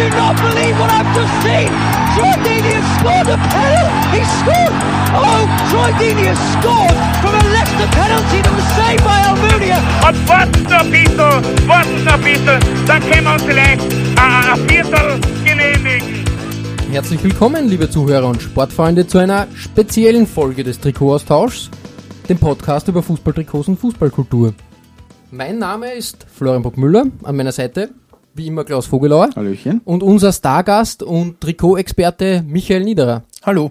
Do not believe what I've just seen! Troy Deeney has scored a penalty! He scored! Oh, Troy Deeney has scored from a Leicester penalty that was saved by Almunia! Und warten noch ein bisschen, warten noch ein bisschen, dann können wir uns vielleicht äh, ein Viertel genehmigen. Herzlich willkommen, liebe Zuhörer und Sportfreunde, zu einer speziellen Folge des Trikotaustauschs, dem Podcast über Fußballtrikots und Fußballkultur. Mein Name ist Florian Bockmüller, an meiner Seite, wie immer Klaus Vogelauer. Hallöchen. Und unser Stargast und Trikotexperte Michael Niederer. Hallo.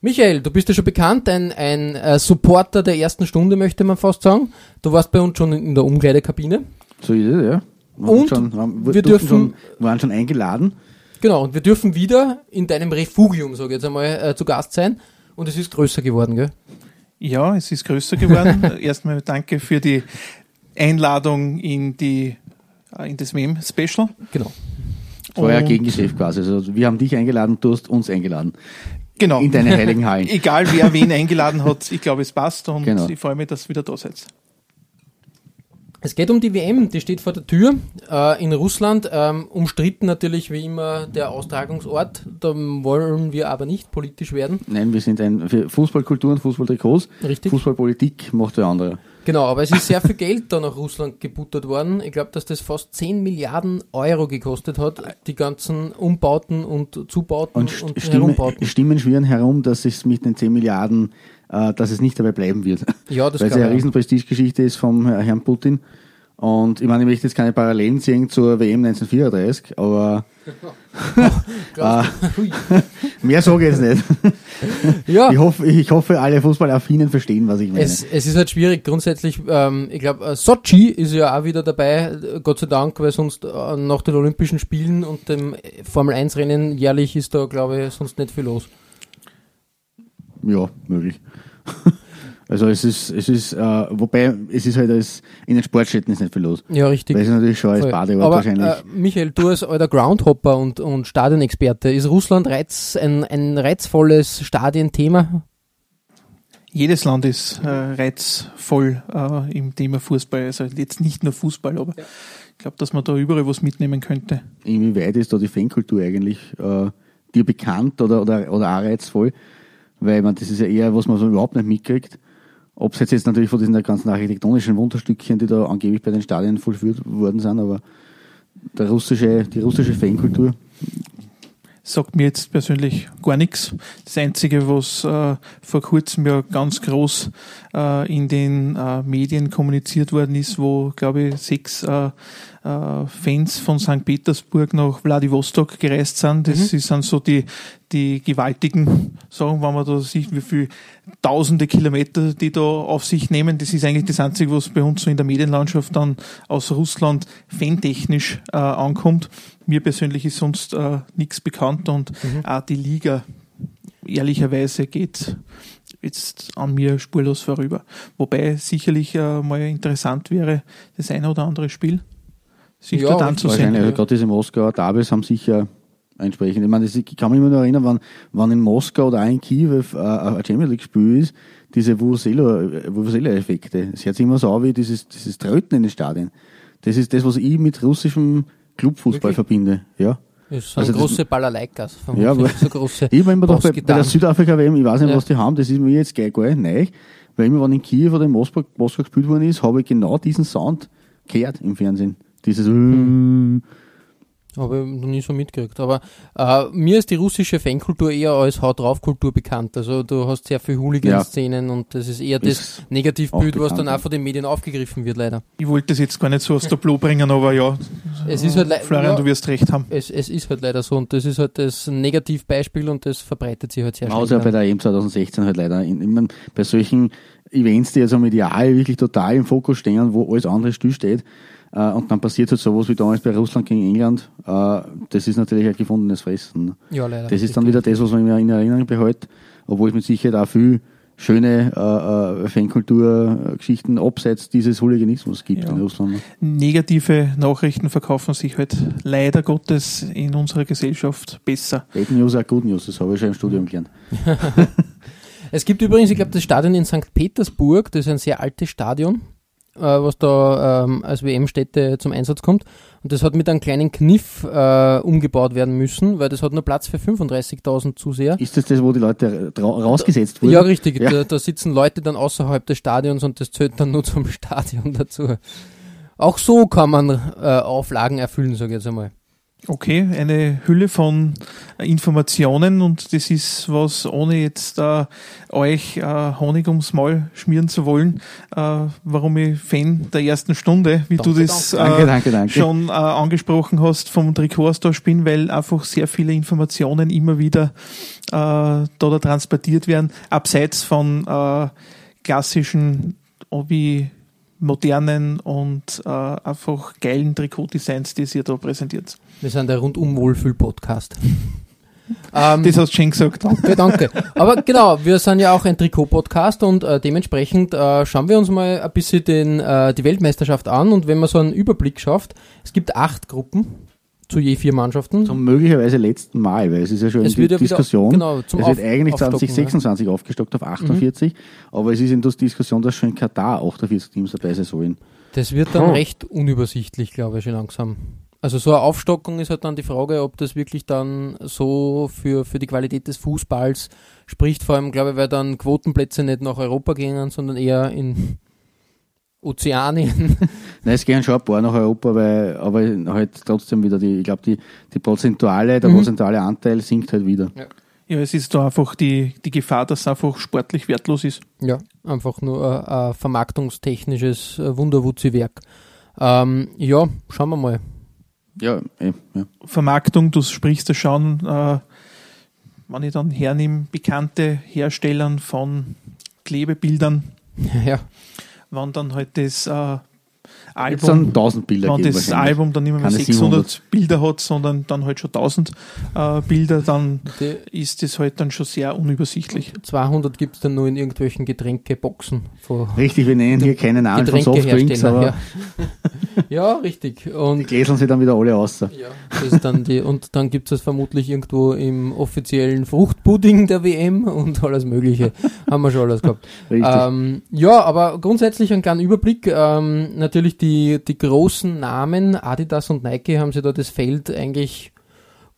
Michael, du bist ja schon bekannt, ein, ein äh, Supporter der ersten Stunde, möchte man fast sagen. Du warst bei uns schon in der Umkleidekabine. So ist es, ja. Wir Und schon, waren, wir durften dürfen- Schon, waren schon eingeladen. Genau, und wir dürfen wieder in deinem Refugium, sage ich jetzt einmal, äh, zu Gast sein. Und es ist größer geworden, gell? Ja, es ist größer geworden. Erstmal danke für die Einladung in die in das Mem-Special. Genau. Das war ja Und- Gegengeschäft quasi. Also wir haben dich eingeladen, du hast uns eingeladen. Genau. In deine heiligen Hallen. Egal wer wen eingeladen hat, ich glaube es passt und Genau. ich freue mich, dass ihr wieder da seid. Es geht um die WM, die steht vor der Tür äh, in Russland. Ähm, umstritten natürlich wie immer der Austragungsort. Da wollen wir aber nicht politisch werden. Nein, wir sind ein für Fußballkultur und Fußballtrikots. Richtig. Fußballpolitik macht der andere. Genau, aber es ist sehr viel Geld da nach Russland gebuttert worden. Ich glaube, dass das fast 10 Milliarden Euro gekostet hat, die ganzen Umbauten und Zubauten Und, und, St- Stimmen, Herumbauten. Stimmen schwirren herum, dass es mit den 10 Milliarden, äh, dass es nicht dabei bleiben wird. Ja, das Weil es ja eine man. riesen Prestigegeschichte ist vom Herrn Putin. Und ich meine, ich möchte jetzt keine Parallelen sehen zur WM 1934, aber Hui. mehr sage ich jetzt nicht. Ja, Ich hoffe, ich hoffe, alle Fußballaffinen verstehen, was ich meine. Es, es ist halt schwierig. Grundsätzlich, ähm, ich glaube, äh, Sochi ist ja auch wieder dabei, äh, Gott sei Dank, weil sonst äh, nach den Olympischen Spielen und dem Formel 1 Rennen jährlich ist da, glaube ich, sonst nicht viel los. Ja, möglich. Also es ist, es ist, äh, wobei es ist halt als in den Sportstätten ist nicht viel los. Ja, richtig. Weil es ist natürlich schon als Voll. Badeort Aber, wahrscheinlich. Äh, Michael, du als alter Groundhopper und, und Stadionexperte, ist Russland reiz, ein, ein reizvolles Stadienthema? Jedes Land ist äh, reizvoll äh, im Thema Fußball. Also jetzt nicht nur Fußball, aber ich glaube, dass man da überall was mitnehmen könnte. Inwieweit ist da die Fankultur eigentlich äh, dir bekannt oder, oder, oder auch reizvoll? Weil man, das ist ja eher, was man so überhaupt nicht mitkriegt. Es jetzt, natürlich von diesen ganzen architektonischen Wunderstückchen, die da angeblich bei den Stadien vollführt worden sind, aber der russische, die russische Fankultur, sagt mir jetzt persönlich gar nichts. Das Einzige, was äh, vor kurzem ja ganz groß äh, in den äh, Medien kommuniziert worden ist, wo, glaube ich, sechs äh, Fans von St. Petersburg nach Vladivostok gereist sind. Das sind so die, die gewaltigen Sachen, wenn man da sieht, wie viel tausende Kilometer die da auf sich nehmen. Das ist eigentlich das Einzige, was bei uns so in der Medienlandschaft dann aus Russland fantechnisch äh, ankommt. Mir persönlich ist sonst äh, nichts bekannt und auch die Liga ehrlicherweise geht jetzt an mir spurlos vorüber. Wobei sicherlich äh, mal interessant wäre, das eine oder andere Spiel sich Ja, dort anzusehen. Wahrscheinlich, also ja. gerade diese Moskauer Derbys haben sicher entsprechend. Ich meine, das, ich kann mich immer noch erinnern, wann, wann in Moskau oder auch in Kiew äh, ein Champions League Spiel ist, diese Vuvuzela-Effekte. Es hört sich immer so an wie dieses, dieses Tröten in den Stadien. Das ist das, was ich mit russischem Clubfußball Wirklich? verbinde. Ja. Das sind Also das- große Balalaikas. von Ja, aber- so große Ich war immer doch bei, bei der. Südafrika-WM, ich weiß nicht, Ja. was die haben, das ist mir jetzt gleich gar nicht neu. Weil immer, wenn in Kiew oder in Moskau, Moskau gespielt worden ist, habe ich genau diesen Sound gehört im Fernsehen. Dieses Hm. Habe ich noch nie so mitgekriegt. Aber äh, mir ist die russische Fankultur eher als Haut drauf Kultur bekannt. Also du hast sehr viel Hooligan-Szenen und das ist eher das Ist Negativbild, auch was dann auch von den Medien aufgegriffen wird, leider. Ich wollte das jetzt gar nicht so aus der Blo bringen, aber ja, Es ist halt Florian, ja, du wirst recht haben. es, es ist halt leider so und das ist halt das Negativbeispiel und das verbreitet sich halt sehr hat ja bei schnell. der EM 2016 halt leider, in, mein, bei solchen Events, die also medial wirklich total im Fokus stehen, wo alles andere stillsteht. Äh, und dann passiert halt sowas wie damals bei Russland gegen England. Äh, das ist natürlich ein gefundenes Fressen. Ja, leider. Das ist dann wieder das, was man mir in Erinnerung behält, obwohl es mit Sicherheit auch viel schöne äh, äh, Fankulturgeschichten abseits dieses Hooliganismus gibt Ja. in Russland. Negative Nachrichten verkaufen sich halt leider Gottes in unserer Gesellschaft besser. Bad News auch Good News, das habe ich schon im Studium gelernt. Es gibt übrigens, ich glaube, das Stadion in St. Petersburg, das ist ein sehr altes Stadion, äh, was da ähm, als WM-Stätte zum Einsatz kommt. Und das hat mit einem kleinen Kniff äh, umgebaut werden müssen, weil das hat nur Platz für 35.000 Zuseher. Ist das das, wo die Leute ra rausgesetzt wurden? Ja, richtig. Ja. Da, da sitzen Leute dann außerhalb des Stadions und das zählt dann nur zum Stadion dazu. Auch so kann man äh, Auflagen erfüllen, sage ich jetzt einmal. Okay, eine Hülle von Informationen und das ist was, ohne jetzt äh, euch äh, Honig ums Maul schmieren zu wollen, äh, warum ich Fan der ersten Stunde, wie Danke, du das Danke, äh, danke, danke. schon äh, angesprochen hast, vom Trikotaustausch bin, weil einfach sehr viele Informationen immer wieder äh, da, da transportiert werden, abseits von äh, klassischen wie modernen und äh, einfach geilen Trikotdesigns, die ihr da präsentiert. Wir sind der Rundum-Wohlfühl-Podcast. ähm, Das hast du schon gesagt. Danke, danke. Aber genau, wir sind ja auch ein Trikot-Podcast und äh, dementsprechend äh, schauen wir uns mal ein bisschen den, äh, die Weltmeisterschaft an und wenn man so einen Überblick schafft, es gibt acht Gruppen zu je vier Mannschaften. Zum möglicherweise letzten Mal, weil es ist ja schon Es in die ja wieder- Diskussion. genau, es wird eigentlich Aufstocken, 2026 aufgestockt auf 48, aber es ist in der Diskussion, dass schon in Katar 48 Teams dabei sein sollen. Das wird dann Oh. recht unübersichtlich, glaube ich, schon langsam. Also so eine Aufstockung ist halt dann die Frage, ob das wirklich dann so für, für die Qualität des Fußballs spricht. Vor allem, glaube ich, weil dann Quotenplätze nicht nach Europa gehen, sondern eher in Ozeanien. Nein, es gehen schon ein paar nach Europa, weil, aber halt trotzdem wieder die, ich glaube, die, die prozentuale, der Mhm. prozentuale Anteil sinkt halt wieder. Ja, es ist da einfach die, die Gefahr, dass es einfach sportlich wertlos ist. Ja, einfach nur ein, ein vermarktungstechnisches äh, Wunderwutzi-Werk. Ähm, ja, schauen wir mal. Ja, eh, ja. Vermarktung, du sprichst da schon, äh, wenn ich dann hernehme, bekannte Herstellern von Klebebildern, ja, wann dann halt das äh, Jetzt dann Album, 1000 Bilder wenn das. Album dann nicht mehr Keine 600 Bilder hat, sondern dann halt schon 1000 äh, Bilder, dann die ist das halt dann schon sehr unübersichtlich. 200 gibt es dann nur in irgendwelchen Getränkeboxen. Richtig, wir nennen hier keine Namen von Softdrinks, aber Ja. ja, richtig. die Und gläseln sie dann wieder alle aus. Ja, das ist dann die, und dann gibt es vermutlich irgendwo im offiziellen Fruchtpudding der WM und alles Mögliche. Haben wir schon alles gehabt. Richtig. Ähm, ja, aber grundsätzlich einen kleinen Überblick. Ähm, natürlich die, die großen Namen, Adidas und Nike, haben sie da das Feld eigentlich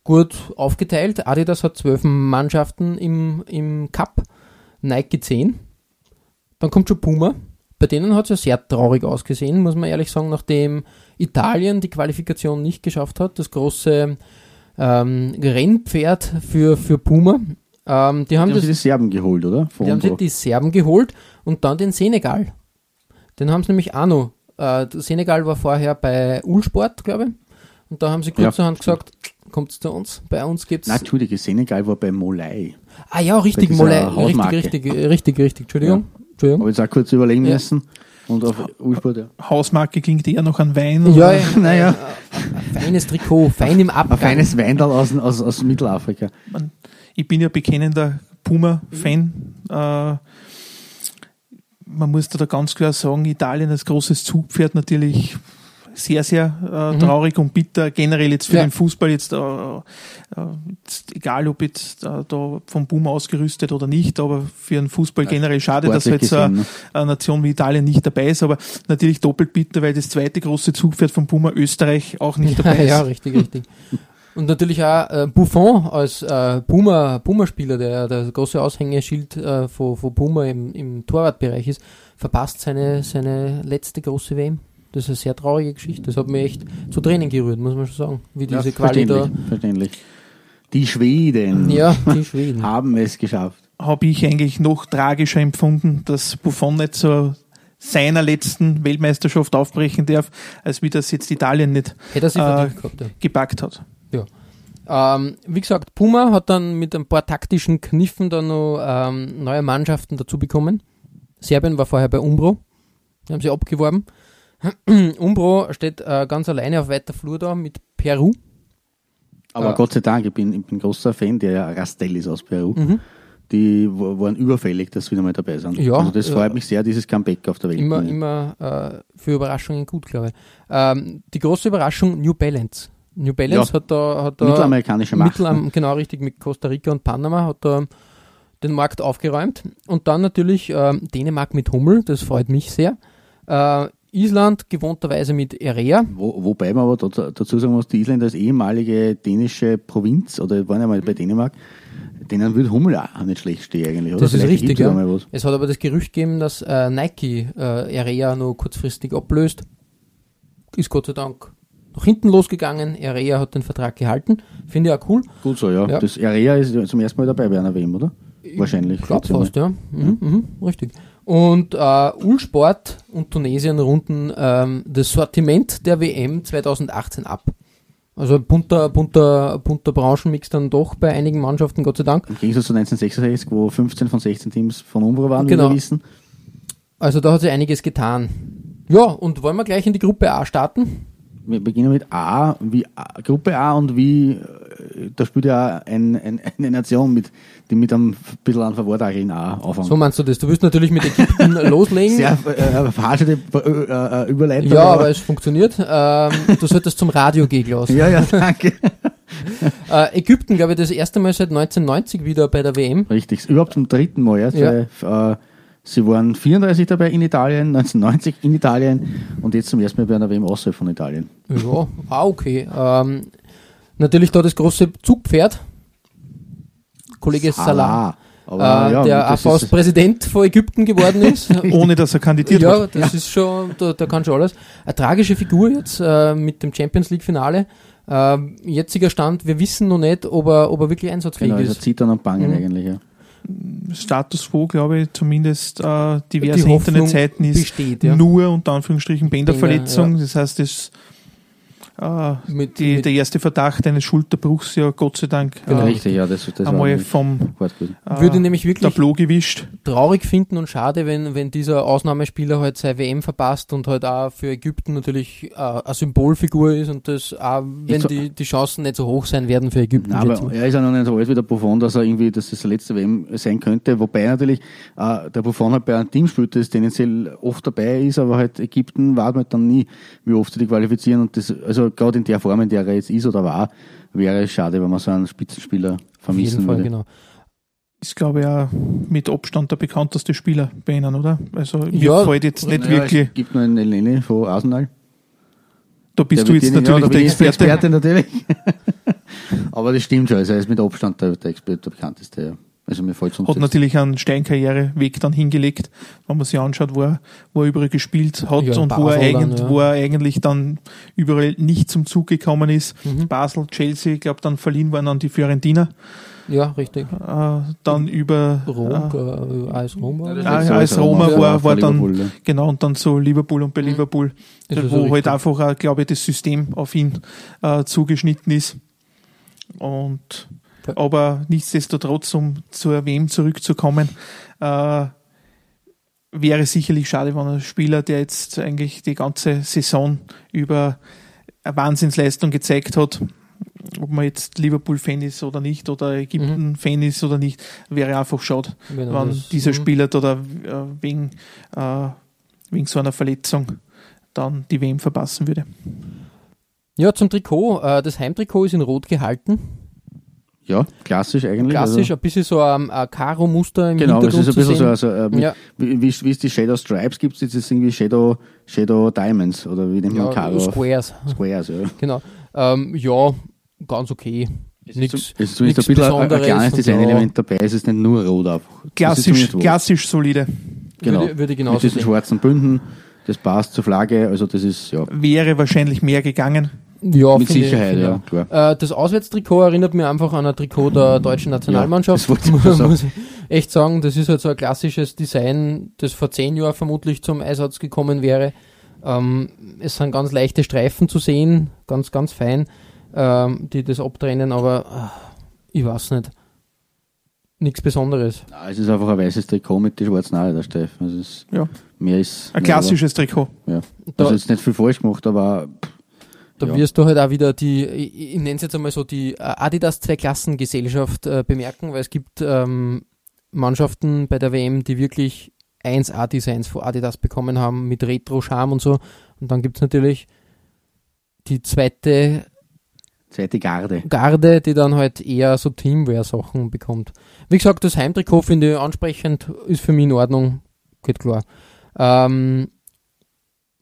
gut aufgeteilt. Adidas hat zwölf Mannschaften im, im Cup, Nike zehn. Dann kommt schon Puma. Bei denen hat es ja sehr traurig ausgesehen, muss man ehrlich sagen, nachdem Italien die Qualifikation nicht geschafft hat. Das große ähm, Rennpferd für, für Puma. Ähm, die haben Die haben das sie die Serben geholt, oder? Von die haben sich Umbro. die Serben geholt und dann den Senegal. Den haben sie nämlich auch noch. Äh, Senegal war vorher bei Ulsport, glaube ich. Und da haben sie kurzerhand gesagt, kommt zu uns. Bei uns gibt's. Nein, Entschuldige, Senegal war bei Molai. ah ja, richtig, eine Richtig, richtig, richtig, richtig. Entschuldigung. Entschuldigung. Habe jetzt auch kurz überlegen Ja. müssen. Und auf Ursport, ja. Hausmarke klingt eher noch an Wein. Ja, oder? ja, Naja. Ein feines Trikot, fein im Abgang. Ein feines Weindal aus, aus, aus Mittelafrika. man, ich bin ja bekennender Puma-Fan. Äh, man muss da, ganz klar sagen, Italien als großes Zugpferd natürlich sehr, sehr äh, traurig und bitter. Generell jetzt für Ja. den Fußball jetzt, äh, äh, jetzt egal ob jetzt äh, da vom Puma ausgerüstet oder nicht, aber für den Fußball generell schade, dass jetzt so gesehen, ne? eine Nation wie Italien nicht dabei ist, aber natürlich doppelt bitter, weil das zweite große Zugpferd vom Puma Österreich auch nicht dabei ist. ja, richtig, richtig. Und natürlich auch äh, Buffon als äh, Puma, Puma-Spieler, der der große Aushängeschild äh, von, von Puma im, im Torwartbereich ist, verpasst seine, seine letzte große WM. Das ist eine sehr traurige Geschichte. Das hat mich echt zu Tränen gerührt, muss man schon sagen. Wie Ja, diese Quali da. verständlich, verständlich. Die Schweden Ja, die Schweden. haben es geschafft. habe ich eigentlich noch tragischer empfunden, dass Buffon nicht zu seiner letzten Weltmeisterschaft aufbrechen darf, als wie das jetzt Italien nicht Hätte Äh, gehabt, ja. gepackt hat. Ähm, wie gesagt, Puma hat dann mit ein paar taktischen Kniffen dann noch ähm, neue Mannschaften dazu bekommen. Serbien war vorher bei Umbro. Die haben sie abgeworben. Umbro steht äh, ganz alleine auf weiter Flur da mit Peru. Aber Äh, Gott sei Dank, ich bin, ich bin großer Fan der Rastellis aus Peru. Die w- waren überfällig, dass sie wieder mal dabei sind. Mhm. Ja, also das ja. freut mich sehr, dieses Comeback auf der Welt. Immer, immer äh, für Überraschungen gut, glaube ich. Ähm, die große Überraschung New Balance. New Balance Ja. hat da, hat da Mittelamerikanische Macht. Mittelam- ne? genau richtig mit Costa Rica und Panama hat da den Markt aufgeräumt. Und dann natürlich ähm, Dänemark mit Hummel, das freut mich sehr. Äh, Island gewohnterweise mit Erea. Wo, wobei man aber dazu sagen muss, die Isländer als ehemalige dänische Provinz, oder waren ja mal bei Dänemark, denen würde Hummel auch nicht schlecht stehen eigentlich, oder? Das ist Vielleicht richtig, ja. Es hat aber das Gerücht gegeben, dass äh, Nike äh, Erea nur kurzfristig ablöst. Ist Gott sei Dank nach hinten losgegangen. Erea hat den Vertrag gehalten. Finde ich auch cool. Gut so, ja. Ja. Das Area ist ja zum ersten Mal dabei bei einer WM, oder? Wahrscheinlich. Ich glaube fast, ja. Mhm, mhm, richtig. Und äh, Ulsport und Tunesien runden ähm, das Sortiment der WM 2018 ab. Also bunter, bunter, bunter Branchenmix dann doch bei einigen Mannschaften, Gott sei Dank. Im Gegensatz zu 1966, wo 15 von 16 Teams von Umbro waren, wie Genau. wir wissen. Also da hat sich einiges getan. Ja, und wollen wir gleich in die Gruppe A starten? Wir beginnen mit A, wie A, Gruppe A und wie, äh, da spielt ja ein, ein, eine Nation mit, die mit einem bisschen an Verwortagel in A aufhängt. So meinst du das? Du willst natürlich mit Ägypten loslegen. Sehr äh, verhaschelte äh, äh, Überleitung. ja, aber es funktioniert. Ähm, du solltest zum Radio gehen, Klaus. ja, ja, danke. Äh, Ägypten, glaube ich, das erste Mal seit 1990 wieder bei der WM. Richtig, überhaupt zum dritten Mal. Ja. Ja. Weil, äh, sie waren 34 dabei in Italien, 1990 in Italien und jetzt zum ersten Mal bei einer WM außerhalb von Italien. Ja, ah, okay. Ähm, natürlich da das große Zugpferd. Kollege Salah, Aber, äh, ja, der das AVs ist- Präsident von Ägypten geworden ist. ohne dass er kandidiert ja, hat. das ist schon, da, da kann schon alles. Eine tragische Figur jetzt äh, mit dem Champions League Finale. Ähm, jetziger Stand, wir wissen noch nicht, ob er, ob er wirklich einsatzfähig Genau, also ist. Zittern und Bangen Mhm. eigentlich. Ja. Status quo, glaube ich, zumindest äh, diverse Internetseiten ist besteht, ja. nur unter Anführungsstrichen Bänderverletzung. Bänder, Das heißt, das, äh, Mit, die, mit, der erste Verdacht eines Schulterbruchs ja Gott sei Dank Genau. äh, Richtig, ja, das, das einmal vom äh, würde nämlich wirklich Tableau gewischt. traurig finden und schade, wenn, wenn dieser Ausnahmespieler halt seine WM verpasst und halt auch für Ägypten natürlich äh, eine Symbolfigur ist und das auch, wenn so- die, die Chancen nicht so hoch sein werden für Ägypten. Nein, aber er ist ja noch nicht so alt wie der Buffon, dass er irgendwie, dass das der letzte WM sein könnte. Wobei natürlich äh, der Buffon halt bei einem Team spielt, das tendenziell oft dabei ist, aber halt Ägypten war halt dann nie, wie oft sie die qualifizieren. Und das, also gerade in der Form, in der er jetzt ist oder war, wäre es schade, wenn man so einen Spitzenspieler Auf vermissen jeden Fall, würde. genau. Ist, glaube ich, auch mit Abstand der bekannteste Spieler bei ihnen, oder? Also mir Ja, fällt jetzt nicht Naja, wirklich, Es gibt noch einen Eleni von Arsenal. da bist Der du jetzt ihnen- natürlich ja, der Experte. Experte natürlich. aber das stimmt schon, also er ist mit Abstand der, der, Experte, der bekannteste. Ja. Also mir fällt sonst Hat natürlich einen Steinkarriereweg dann hingelegt, wenn man sich anschaut, wo er, wo er überall gespielt hat Ja, und wo, er Basel dann, eigentlich, ja. wo er eigentlich dann überall nicht zum Zug gekommen ist. Mhm. Basel, Chelsea, ich glaube dann verliehen worden an die Fiorentina. Ja, richtig. Äh, dann über Rom, äh, äh, AS Rom. war das? Ah, So als ist Roma vor- war- war dann- Liverpool, ja. genau und dann zu Liverpool und bei Mhm. Liverpool, Das ist wo so halt richtig. einfach, auch, glaube ich, das System auf ihn äh, zugeschnitten ist. Und Ja. Aber nichtsdestotrotz, um zur WM zurückzukommen, äh, wäre sicherlich schade, wenn ein Spieler, der jetzt eigentlich die ganze Saison über eine Wahnsinnsleistung gezeigt hat, ob man jetzt Liverpool-Fan ist oder nicht oder Ägypten-Fan ist oder nicht, wäre einfach schade, Wenn er wenn dieser mhm. Spieler da, da äh, wegen, äh, wegen so einer Verletzung dann die WM verpassen würde. Ja, zum Trikot. Äh, das Heimtrikot ist in Rot gehalten. Ja, klassisch eigentlich. Klassisch, Also, ein bisschen so ein, ein Karo-Muster im genau, es Hintergrund ist ein bisschen so, also, äh, mit, Ja. wie, wie, wie es die Shadow Stripes gibt, ist es irgendwie Shadow, Shadow Diamonds oder wie nennt man ja, Karo? Squares, Squares, ja. genau. Ähm, ja, ganz okay. Nix, Es ist zumindest nix ein bisschen ein, ein kleines Designelement dabei, es ist nicht nur rot ist Klassisch, klassisch solide. Genau. Würde, würde ich Mit genauso diesen sehen. schwarzen Bünden, das passt zur Flagge, also das ist, ja, Wäre wahrscheinlich mehr gegangen. Ja, mit Sicherheit, ich ja, klar. Äh, das Auswärtstrikot erinnert mir einfach an ein Trikot der deutschen Nationalmannschaft. das wollte ich. Muss ich echt sagen, das ist halt so ein klassisches Design, das vor zehn Jahren vermutlich zum Einsatz gekommen wäre. Ähm, es sind ganz leichte Streifen zu sehen, ganz, ganz fein, ähm, die das abtrennen, aber ah, ich weiß nicht. nichts Besonderes. Ja, es ist einfach ein weißes Trikot mit den schwarzen Haare, der Steff. Also Ja. mehr ist. Ein klassisches Trikot. aber- Ja. Da- Also jetzt nicht viel falsch gemacht, aber Da Ja. wirst du halt auch wieder die, ich, ich nenne es jetzt einmal so, die äh, Adidas Zwei-Klassen-Gesellschaft äh, bemerken, weil es gibt ähm, Mannschaften bei der WM, die wirklich 1A-Designs von Adidas bekommen haben, mit Retro-Charme und so. Und dann gibt es natürlich die zweite zweite Garde. Garde, die dann halt eher so Teamwear-Sachen bekommt. Wie gesagt, das Heimtrikot finde ich ansprechend, ist für mich in Ordnung, geht klar. Ähm,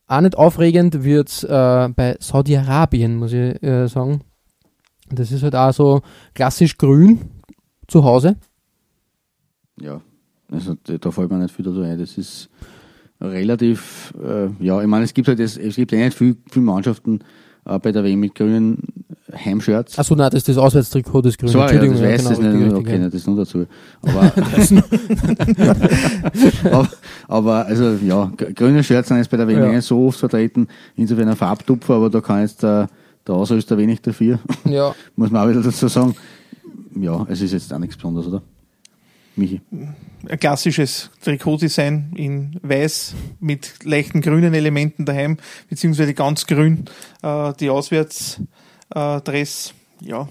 auch nicht aufregend wird äh, bei Saudi-Arabien, muss ich äh, sagen. Das ist halt auch so klassisch grün zu Hause. Ja. Also da, fällt mir nicht viel dazu ein. Das ist relativ, äh, ja, ich meine, es gibt halt es gibt eh nicht viel, viele Mannschaften äh, bei der WM mit grünen Heimshirts. Achso, nein, das ist das Auswärtstrikot, das grüne. So, ja, das Entschuldigung, weiß ja, genau, nicht. richtig, okay, nicht, das nur dazu. Aber, aber, aber, also, ja, grüne Shirts sind jetzt bei der WM Ja. nicht so oft vertreten. Insofern ein Farbtupfer, aber da kann jetzt der, der Ausrüster wenig dafür. ja. Muss man auch wieder dazu sagen. Ja, es ist jetzt auch nichts Besonderes, oder? Michi. Ein klassisches Trikotdesign in weiß mit leichten grünen Elementen daheim, beziehungsweise ganz grün. Äh, die Auswärtsdress, äh, Dress, ja.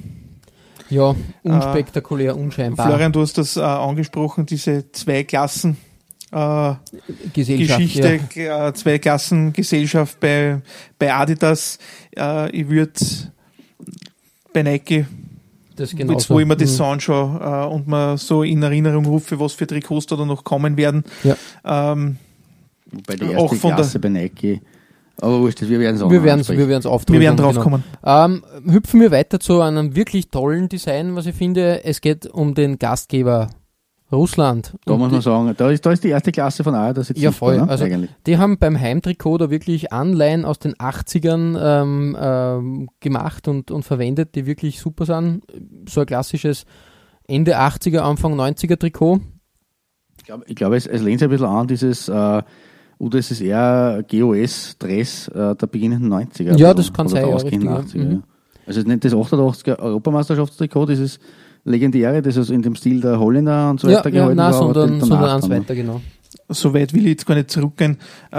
ja, unspektakulär, unscheinbar. Florian, du hast das äh, angesprochen, diese zwei Klassen. Äh, Geschichte, ja. äh, zwei Klassen Gesellschaft bei, bei Adidas. Äh, ich würde bei Nike, Das jetzt genauso. wo ich mir das Mhm. so anschaue äh, und mir so in Erinnerung rufe, was für Trikots da noch kommen werden. Ja. Ähm, Wobei die Auch erste von der- Klasse bei Nike. Aber wurscht, wir werden es auch Wir werden es wir werden's wir werden drauf genau. kommen. Ähm, hüpfen wir weiter zu einem wirklich tollen Design, was ich finde. Es geht um den Gastgeber Russland. Da Und muss man sagen, da ist, da ist die erste Klasse von AR, jetzt Ja, voll. Ne? Also- Eigentlich. die haben beim Heimtrikot da wirklich Anleihen aus den 80ern ähm, ähm, gemacht und, und verwendet, die wirklich super sind. So ein klassisches Ende 80er, Anfang 90er Trikot. Ich glaube, ich glaub, es, es lehnt sich ein bisschen an, dieses äh, UdSSR GOS-Dress äh, der beginnenden 90er. Ja, das kann sein, ja, richtig, ja. 80er, Mhm. ja. Also nicht das 88er Europameisterschaftstrikot, dieses legendäre, das also in dem Stil der Holländer und so Ja, weiter ja gehalten nein, war. sondern, sondern eins weiter, genau. So weit will ich jetzt gar nicht zurückgehen. Äh,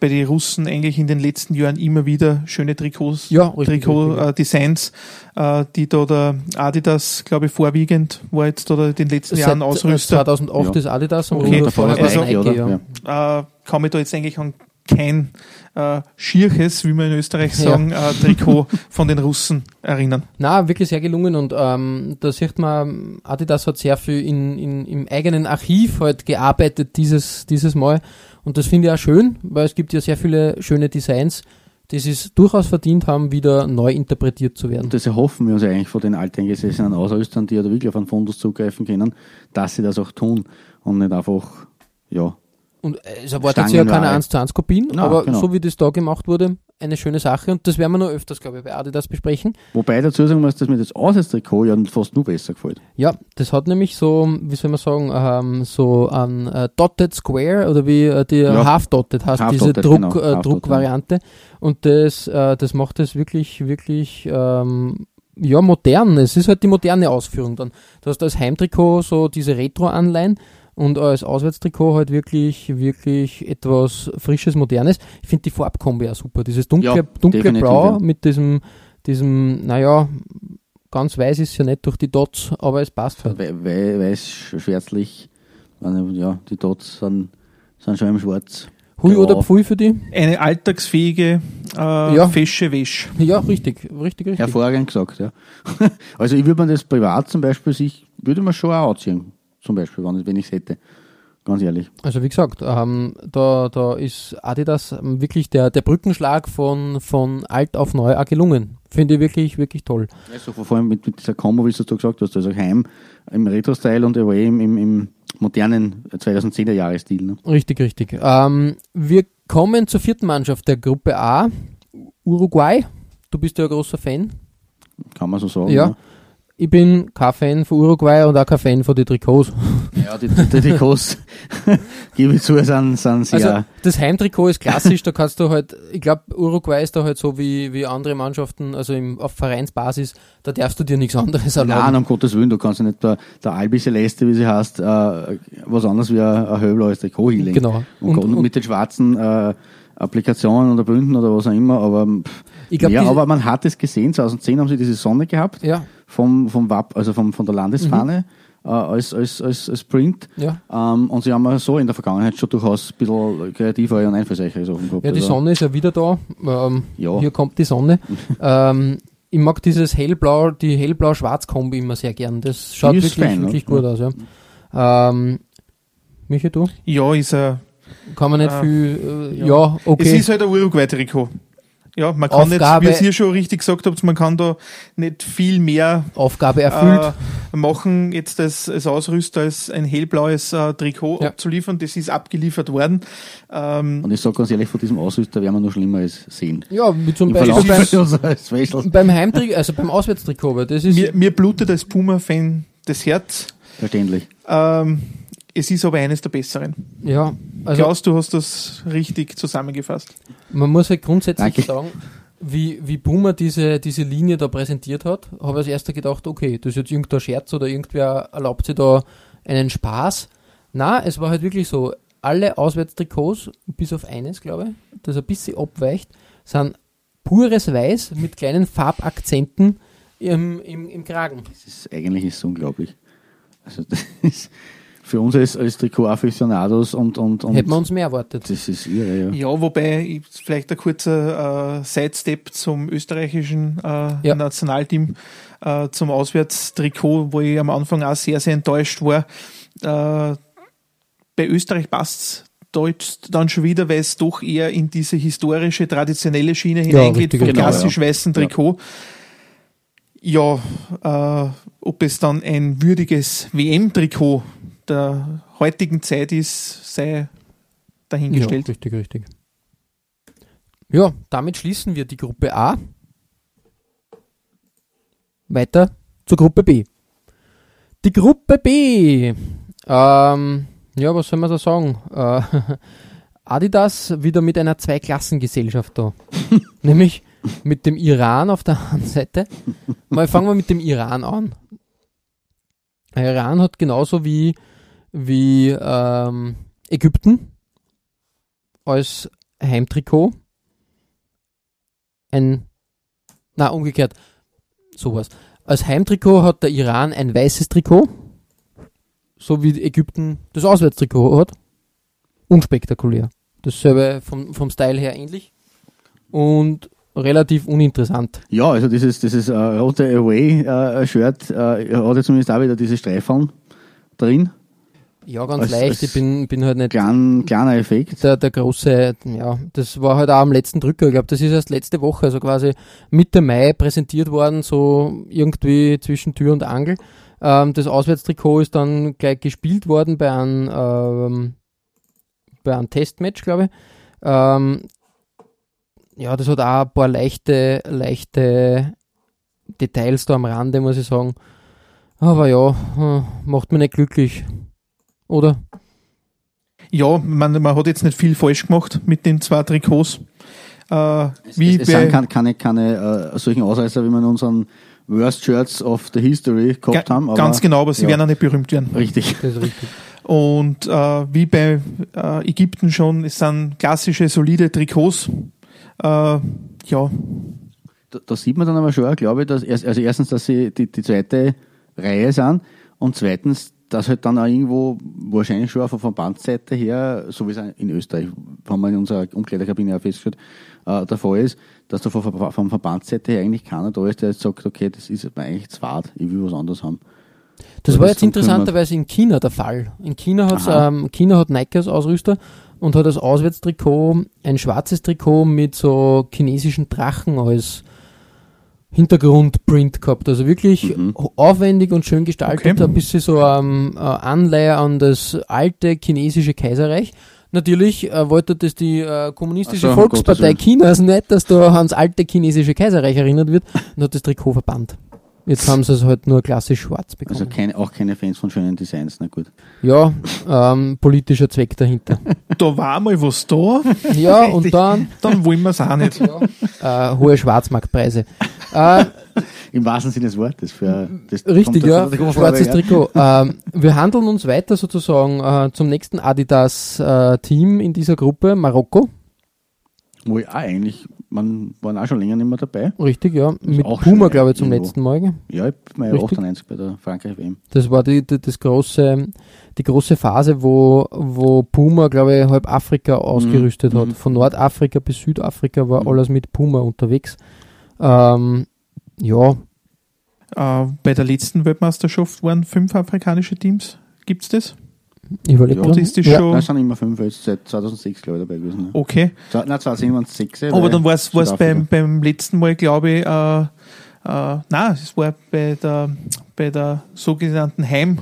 bei den Russen eigentlich in den letzten Jahren immer wieder schöne Trikots, Ja. Trikot-Designs, äh, die da der Adidas, glaube ich, vorwiegend war jetzt da in den letzten Jahren Seit, äh, Ausrüster. 2008 Ja. ist Adidas und Okay, oder also- Nike, oder? ja. äh, kann mich da jetzt eigentlich an kein äh, schierches, wie wir in Österreich Ja. sagen, äh, Trikot von den Russen erinnern. Na, wirklich sehr gelungen und ähm, da sieht man, Adidas hat sehr viel in, in, im eigenen Archiv halt gearbeitet dieses, dieses Mal und das finde ich auch schön, weil es gibt ja sehr viele schöne Designs, die es durchaus verdient haben, wieder neu interpretiert zu werden. Und das erhoffen wir uns ja eigentlich von den alteingesessenen Ausrüstern, die ja da wirklich auf einen Fundus zugreifen können, dass sie das auch tun und nicht einfach, ja, Und es erwartet sich ja keine Stangenware. 1 zu 1 Kopien, Na, aber genau. so wie das da gemacht wurde, eine schöne Sache und das werden wir noch öfters, glaube ich, bei Adidas besprechen. Wobei dazu sagen muss, dass mir das Auswärtstrikot ja fast nur besser gefällt. Ja, das hat nämlich so, wie soll man sagen, ähm, so ein äh, Dotted Square oder wie äh, die Ja. Half Dotted heißt Half diese Druck, genau. äh, Druckvariante und das, äh, das macht es wirklich, wirklich ähm, ja, modern. Es ist halt die moderne Ausführung dann. Du hast als Heimtrikot so diese Retro-Anleihen und als Auswärtstrikot halt wirklich, wirklich etwas Frisches, Modernes. Ich finde die Farbkombi auch super. Dieses dunkle, Ja, dunkle Blau ja. mit diesem, diesem, naja, ganz weiß ist ja nicht durch die Dots, aber es passt halt. We we weiß, sch- schwärzlich, also, ja, die Dots sind, sind schon im Schwarz. Hui Grau. oder Pfui für die? Eine alltagsfähige, äh, Ja. fesche Wäsche. Ja, richtig, richtig, richtig. Hervorragend gesagt, ja. also ich würde mir das privat zum Beispiel, sich, würde man schon auch anziehen, zum Beispiel, wenn, ich es hätte. Ganz ehrlich. Also wie gesagt, ähm, da, da ist Adidas wirklich der, der Brückenschlag von, von alt auf neu auch gelungen. Finde ich wirklich, wirklich toll. Also vor allem mit, mit dieser Kombo, wie du gesagt hast, also Heim im Retro-Style und Away im, im, im modernen 2010er Jahre Stil. Ne? Richtig, richtig. Ähm, wir kommen zur vierten Mannschaft der Gruppe A, Uruguay. Du bist ja ein großer Fan. Kann man so sagen. Ja. ne? Ich bin kein Fan von Uruguay und auch kein Fan von den Trikots. Ja, die, die, Trikots, gebe ich zu, sind, sind sehr... Also das Heimtrikot ist klassisch, da kannst du halt, ich glaube, Uruguay ist da halt so wie, wie andere Mannschaften, also im, auf Vereinsbasis, da darfst du dir nichts anderes Nein, erlauben. um Gottes Willen, du kannst ja nicht der, der Albi Celeste, wie sie heißt, äh, was anderes wie ein, ein höhlblaues Trikot hinlegen. Genau. Und, Und- und, mit den schwarzen äh, Applikationen oder Bünden oder was auch immer, aber pff, glaub, ja, aber man hat es gesehen, 2010 haben sie diese Sonne gehabt, Ja, vom, vom Wapp, also vom, von der Landesfahne, äh, als, als, als, als Print. ja. Ähm, und sie haben ja so in der Vergangenheit schon durchaus ein bisschen kreativere und einflussreichere Sachen gehabt. Ja, die Also, Sonne ist ja wieder da. Ähm, Ja. Hier kommt die Sonne. ähm, ich mag dieses hellblau, die hellblau-schwarz-Kombi immer sehr gern. Das schaut wirklich, fein, wirklich gut aus, ja. Ähm, Michi, du? Ja, ist er. Kann man nicht Ah, viel, äh, ja. ja. okay. Es ist halt ein Uruguay-Trikot. Ja, man kann Aufgabe- nicht, wie ihr schon richtig gesagt habt, man kann da nicht viel mehr Aufgabe erfüllt. äh, machen, jetzt als, als Ausrüster als ein hellblaues äh, Trikot Ja. abzuliefern. Das ist abgeliefert worden. Ähm, Und ich sage ganz ehrlich, von diesem Ausrüster werden wir noch Schlimmeres sehen. ja, wie zum Im Beispiel beim, beim Heimtrikot, also beim Auswärtstrikot, weil das ist, mir, mir blutet als Puma-Fan das Herz. Verständlich. Ähm, es ist aber eines der besseren. ja, also Klaus, du hast das richtig zusammengefasst. man muss halt grundsätzlich Danke. sagen, wie, wie Boomer diese, diese Linie da präsentiert hat, habe ich als erster gedacht, okay, das ist jetzt irgendein Scherz oder irgendwer erlaubt sich da einen Spaß. Na, es war halt wirklich so, alle Auswärtstrikots, bis auf eines, glaube ich, das ein bisschen abweicht, sind pures Weiß mit kleinen Farbakzenten im, im, im Kragen. Das ist, eigentlich ist es unglaublich. Also das ist für uns als, als Trikot-Aficionados und, und, und Hätten wir uns mehr erwartet. das ist irre, ja. Ja, wobei ich- vielleicht ein kurzer äh, Sidestep zum österreichischen äh, Ja. Nationalteam, äh, zum Auswärtstrikot, wo ich am Anfang auch sehr, sehr enttäuscht war. Äh, bei Österreich passt Deutsch dann schon wieder, weil es doch eher in diese historische, traditionelle Schiene hineingeht vom genau, klassisch ja. weißen Trikot. Ja, äh, ob es dann ein würdiges WM-Trikot der heutigen Zeit ist, sei dahingestellt. Ja, richtig, richtig. Ja, damit schließen wir die Gruppe A. Weiter zur Gruppe B. Die Gruppe B. Ähm, ja, was soll man da sagen? Äh, Adidas wieder mit einer Zweiklassengesellschaft da. Nämlich mit dem Iran auf der einen Seite. Mal fangen wir mit dem Iran an. Der Iran hat genauso wie, wie ähm, Ägypten als Heimtrikot ein, na umgekehrt, sowas. Als Heimtrikot hat der Iran ein weißes Trikot, so wie Ägypten das Auswärtstrikot hat. Unspektakulär. Dasselbe vom, vom Style her ähnlich und relativ uninteressant. Ja, also dieses, dieses äh, rote Away-Shirt äh, hat ja zumindest auch wieder diese Streifen drin. Ja, ganz Als- leicht. Ich bin, bin halt nicht Klein, kleiner Effekt. der, der große, ja, das war halt auch am letzten Drücker. Ich glaube, das ist erst letzte Woche, also quasi Mitte Mai präsentiert worden, so irgendwie zwischen Tür und Angel. Ähm, das Auswärtstrikot ist dann gleich gespielt worden bei einem, ähm, bei einem Testmatch, glaube ich. Ähm, ja, das hat auch ein paar leichte, leichte Details da am Rande, muss ich sagen. Aber ja, äh, macht mich nicht glücklich. Oder? Ja, man, man hat jetzt nicht viel falsch gemacht mit den zwei Trikots. Äh, wie es, es bei, sind keine, keine, keine äh, solchen Ausreißer, wie wir in unseren Worst Shirts of the History gehabt ga- haben. Aber ganz genau, aber sie ja. werden auch nicht berühmt werden. Richtig. Das ist richtig. Und äh, wie bei äh, Ägypten schon, es sind klassische, solide Trikots. Äh, ja, Da, da sieht man dann aber schon, glaube ich, dass erst, also erstens, dass sie die, die zweite Reihe sind und zweitens, dass halt dann auch irgendwo wahrscheinlich schon von Verbandsseite her, so wie es auch in Österreich, haben wir in unserer Umkleidekabine auch festgestellt, äh, der Fall ist, dass da von, von Verbandsseite her eigentlich keiner da ist, der jetzt sagt, okay, das ist mir eigentlich zu fad, ich will was anderes haben. Das Oder war das jetzt interessanterweise in China der Fall. In China, hat's, ähm, China hat Nike als Ausrüster und hat als Auswärtstrikot ein schwarzes Trikot mit so chinesischen Drachen als Hintergrundprint gehabt. Also wirklich Mhm. aufwendig und schön gestaltet. Okay. Ein bisschen so ähm, äh, Anleihe an das alte chinesische Kaiserreich. Natürlich äh, wollte das die äh, kommunistische so, Volkspartei. Chinas nicht, dass da ans alte chinesische Kaiserreich erinnert wird und hat das Trikot verbannt. Jetzt haben sie es halt nur klassisch schwarz bekommen. Also keine, auch keine Fans von schönen Designs, na gut. ja, ähm, politischer Zweck dahinter. Da war mal was da, Ja, und dann dann wollen wir es auch nicht. äh, hohe Schwarzmarktpreise. Äh, Im wahrsten Sinne des Wortes. Für das Richtig, kommt ja. das- das Schwarzes vorbei, Trikot. ähm, wir handeln uns weiter sozusagen äh, zum nächsten Adidas-Team in dieser Gruppe, Marokko. Wo ich auch eigentlich, man waren auch schon länger nicht mehr dabei. Richtig, ja. Mit auch Puma, glaube ich, zum irgendwo. letzten Mal. Ja, ich bin ja Richtig. 98 bei der Frankreich-WM. Das war die, die, das große, die große Phase, wo, wo Puma, glaube ich, halb Afrika ausgerüstet Mhm. hat. Von Nordafrika bis Südafrika war alles mit Puma unterwegs. Ähm, ja, Äh, bei der letzten Weltmeisterschaft waren fünf afrikanische Teams. Gibt's das? Ich überlege gerade. ist das Ja. schon Nein, es sind immer fünf, jetzt seit 2006, glaube ich, dabei gewesen. Ne? okay? Nein, 2007 waren es sechs. Aber dann war es beim, beim letzten Mal, glaube ich, äh, äh, nein, es war bei der, bei der sogenannten Heim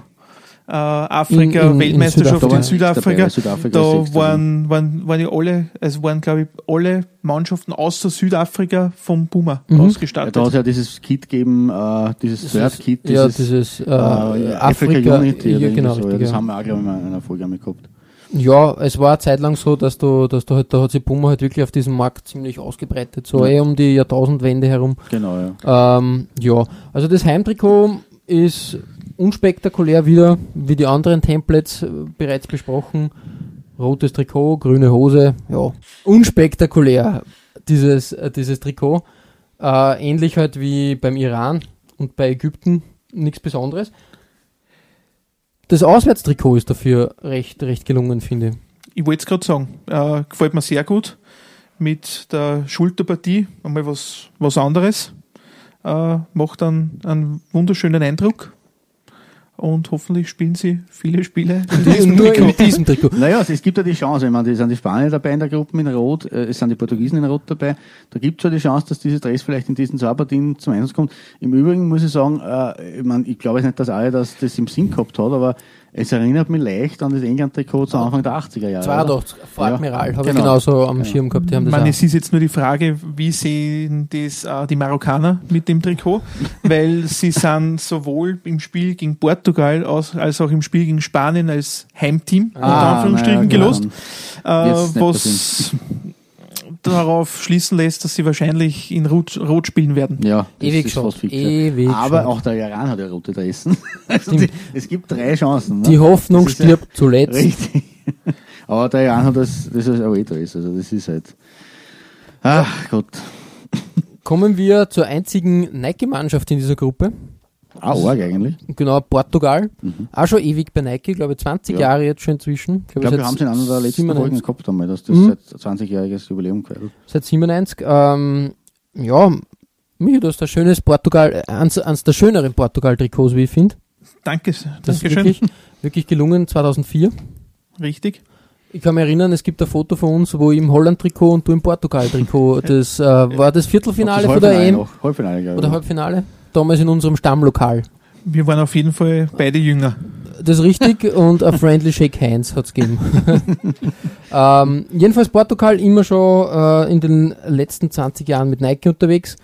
äh, Afrika In- in- in Weltmeisterschaft Südafrika. in Südafrika. Dabei, Südafrika ist Da waren, waren, waren ja alle, also waren, glaube ich, alle Mannschaften außer Südafrika vom Puma Mhm. Ja, ausgestattet. da hat es ja dieses Kit gegeben, äh, dieses Third-Kit, ja, dieses, dieses äh, äh, Afrika, Unity. ja, genau, so. ja, das ja. haben wir auch, glaube ich, mal in einer Folge einmal gehabt. Ja, es war eine Zeit lang so, dass du, dass du halt, da hat sich Puma halt wirklich auf diesem Markt ziemlich ausgebreitet, so Ja. eh um die Jahrtausendwende herum. Genau, ja. Ähm, ja, also das Heimtrikot ist unspektakulär wieder, wie die anderen Templates äh, bereits besprochen. Rotes Trikot, grüne Hose, ja, unspektakulär dieses, äh, dieses Trikot. Äh, ähnlich halt wie beim Iran und bei Ägypten, nichts Besonderes. Das Auswärtstrikot ist dafür recht, recht gelungen, finde ich. Ich wollte es gerade sagen, äh, gefällt mir sehr gut. Mit der Schulterpartie einmal was, was anderes. Macht einen, einen wunderschönen Eindruck. Und hoffentlich spielen sie viele Spiele in diesem Trikot. in diesem Trikot. Naja, es gibt ja die Chance, ich meine, es sind die Spanier dabei in der Gruppe in Rot, äh, es sind die Portugiesen in Rot dabei. Da gibt es ja die Chance, dass dieses Dress vielleicht in diesen zwei Partien zum Einsatz kommt. Im Übrigen muss ich sagen, äh, ich, mein, ich glaube jetzt nicht, dass alle das, das im Sinn gehabt hat, aber es erinnert mich leicht an das England-Trikot zu Anfang der 80er Jahre. 82, vor Ja, Admiral, habe ich genau. genauso am Ja. Schirm gehabt. Die haben Ich meine, es ist jetzt nur die Frage, wie sehen das äh, die Marokkaner mit dem Trikot, weil sie sind sowohl im Spiel gegen Portugal als, als auch im Spiel gegen Spanien als Heimteam unter Ah, Anführungsstrichen naja, gelost, dann äh, was darauf schließen lässt, dass sie wahrscheinlich in Rot, Rot spielen werden. Ja, das Ewig schon, ewig Aber schon. auch der Iran hat ja rote Dressen. Also die, es gibt drei Chancen. Ne? Die Hoffnung ist ja- stirbt zuletzt. Richtig. Aber der Iran hat das, das ist ein Dress, also das ist halt. Ach Gott. Kommen wir zur einzigen Nike-Mannschaft in dieser Gruppe. Auch arg eigentlich. Genau, Portugal. Auch schon ewig bei Nike, glaube ich, 20 Mhm. Ja. Jahre jetzt schon inzwischen. Ich glaube, wir haben es in einer der letzten 97. Folgen gehabt einmal, dass das Mhm. seit 20-jähriges Jubiläum gefeiert Seit 97. Ähm, ja, Michi, du hast ein schönes Portugal, eins, eins der schöneren Portugal-Trikots, wie ich finde. Danke, Das ist Dankeschön. wirklich, wirklich gelungen, 2004. Richtig. Ich kann mich erinnern, es gibt ein Foto von uns, wo ich im Holland-Trikot und du im Portugal-Trikot, das äh, war das Viertelfinale von der EM. Halbfinale, glaube ich. oder Halbfinale, damals in unserem Stammlokal. Wir waren auf jeden Fall beide jünger. Das ist richtig und a friendly shake hands hat's gegeben. ähm, jedenfalls Portugal immer schon äh, in den letzten 20 Jahren mit Nike unterwegs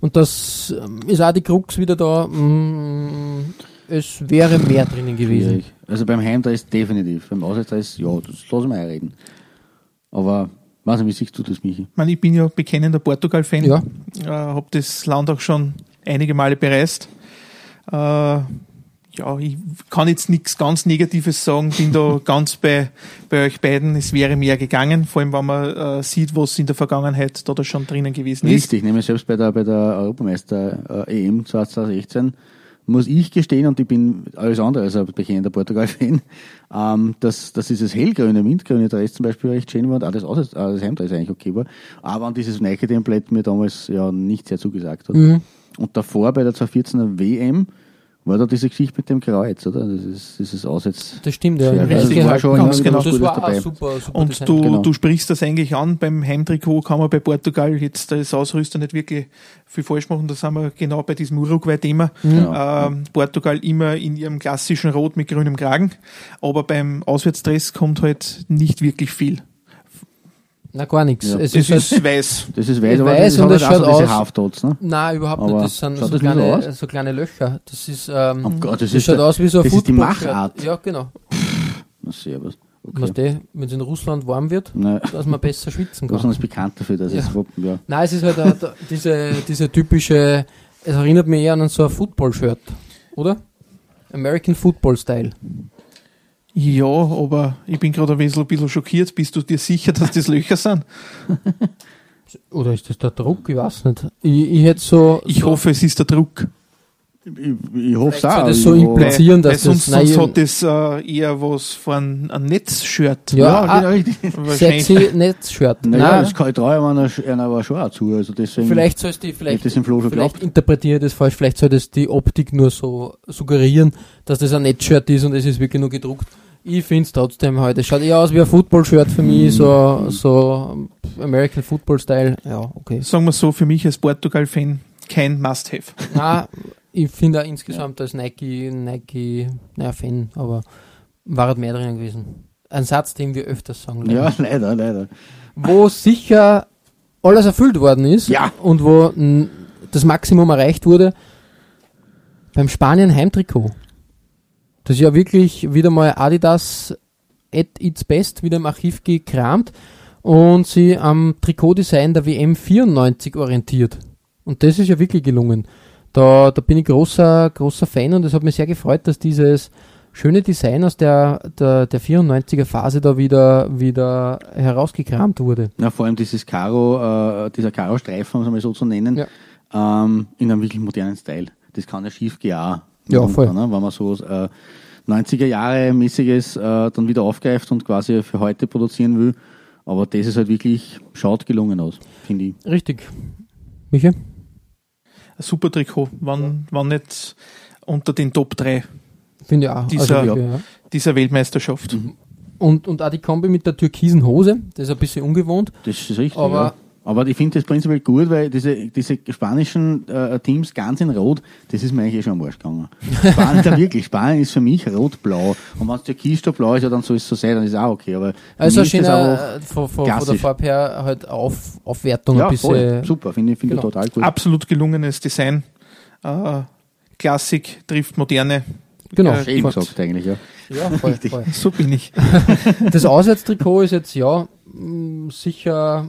und das ähm, ist auch die Krux wieder da. Mm, es wäre mehr drinnen gewesen. Schwierig. Also beim Heimdress definitiv. Beim Auswärtsdress, ja, das lassen wir reden. Aber, weiß nicht, wie siehst du das, Michi? Ich, meine, ich bin ja bekennender Portugal-Fan. Ja, äh, habe das Land auch schon einige Male bereist. Äh, ja, ich kann jetzt nichts ganz Negatives sagen, bin da ganz bei, bei euch beiden. Es wäre mehr gegangen, vor allem wenn man äh, sieht, was in der Vergangenheit da, da schon drinnen gewesen ist. Richtig, nämlich selbst bei der, bei der Europameister äh, EM 2016 muss ich gestehen, und ich bin alles andere als ein bekennender Portugal-Fan, ähm, dass, dass dieses hellgrüne, mintgrüne Dress zum Beispiel recht schön war und auch das, das Hemd ist eigentlich okay war. Aber an dieses Nike-Template mir damals ja nicht sehr zugesagt hat. Mhm. Und davor bei der 2014er WM war da diese Geschichte mit dem Kreuz, oder? Das ist, dieses Aussetz. das stimmt. Ja, das war schon ganz genau. Das war dabei. auch super, super Und Design. du, Genau. du sprichst das eigentlich an, beim Heimtrikot kann man bei Portugal jetzt als Ausrüster nicht wirklich viel falsch machen. Da sind wir genau bei diesem Uruguay-Thema. Genau. Ähm, Portugal immer in ihrem klassischen Rot mit grünem Kragen. Aber beim Auswärtsdress kommt halt nicht wirklich viel. Na, gar nichts. Ja. Es Das ist, halt, ist weiß. Das ist weiß, aber weiß das und es halt auch schaut so diese aus- Halfdots, ne? Nein, überhaupt Aber nicht. Das sind so das kleine, aus? so kleine Löcher. Das ist, ähm, Oh Gott, das das ist schaut der- aus wie so ein das ist die. Machart. Ja, genau. Na, servus. Was Okay. wenn es in Russland warm wird, Nein, dass man besser schwitzen kann. Russland ist bekannt dafür, dass Ja. es Wappen, ja. Nein, es ist halt äh, da- diese, diese typische, es erinnert mich eher an so ein Football-Shirt, oder? American Football Style. Ja, aber ich bin gerade ein bisschen, ein bisschen schockiert. Bist du dir sicher, dass das Löcher sind? Oder ist das der Druck? Ich weiß nicht. Ich, ich hätte so. Ich so, hoffe, es ist der Druck. Ich, ich hoffe es auch. das so implizieren, dass sonst, das. Nein, sonst hat das äh, eher was von einem Netzshirt. Ja, Ja, ah, genau, richtig. Sexy Netzshirt. Naja, Nein, das kann ich traue einer, einer aber schon auch zu. Also deswegen, vielleicht soll es die, ich vielleicht, das im Flo schon vielleicht interpretiere ich das falsch, vielleicht soll das die Optik nur so suggerieren, dass das ein Netzshirt ist und es ist wirklich nur gedruckt. Ich finde es trotzdem halt, es schaut eher aus wie ein Football-Shirt für Mhm. mich, so, so American Football-Style. Ja, okay. Sagen wir so, für mich als Portugal-Fan kein Must-Have. Ich finde insgesamt als Nike, Nike, naja, Fan, aber war halt mehr drin gewesen. Ein Satz, den wir öfters sagen. leider. Ja, leider, leider. Wo sicher alles erfüllt worden ist Ja. und wo das Maximum erreicht wurde, beim Spanien Heimtrikot. Das ist ja wirklich wieder mal Adidas at its best wieder im Archiv gekramt und sie am Trikotdesign der WM 94 orientiert. Und das ist ja wirklich gelungen. Da, da bin ich großer, großer Fan und es hat mich sehr gefreut, dass dieses schöne Design aus der, der, der 94er Phase da wieder, wieder herausgekramt wurde. Ja, vor allem dieses Karo, äh, dieser Karo-Streifen, um es mal so zu nennen, Ja. ähm, in einem wirklich modernen Style. Das kann ja schief gehen. Ja, voll. Ne? Wenn man so äh, 90er Jahre mäßiges äh, dann wieder aufgreift und quasi für heute produzieren will. Aber das ist halt wirklich, schaut gelungen aus, finde ich. Richtig. Michael? Ein super Trikot, wann, wann nicht unter den Top 3 Finde ich auch. Dieser- also, ja. dieser Weltmeisterschaft. Und, und auch die Kombi mit der türkisen Hose, das ist ein bisschen ungewohnt. Das ist richtig. Aber- ja. Aber ich finde das prinzipiell gut, weil diese, diese spanischen äh, Teams ganz in Rot, das ist mir eigentlich eh schon am Arsch gegangen. Spanien, da wirklich, Spanien ist für mich rot-blau. Und wenn es Türkis da blau ist, ja, dann soll es so sein, dann ist es auch okay. Aber Also einfach- äh, von, von, von der. Farbe her halt auf, Aufwertung ja, ein bisschen. voll, super, finde ich, finde ich genau. total gut. Absolut gelungenes Design. Äh, Klassik trifft Moderne. Genau. Äh, Eben gesagt eigentlich, ja. Ja, voll, Richtig. voll. So bin ich. Das Auswärtstrikot ist jetzt ja sicher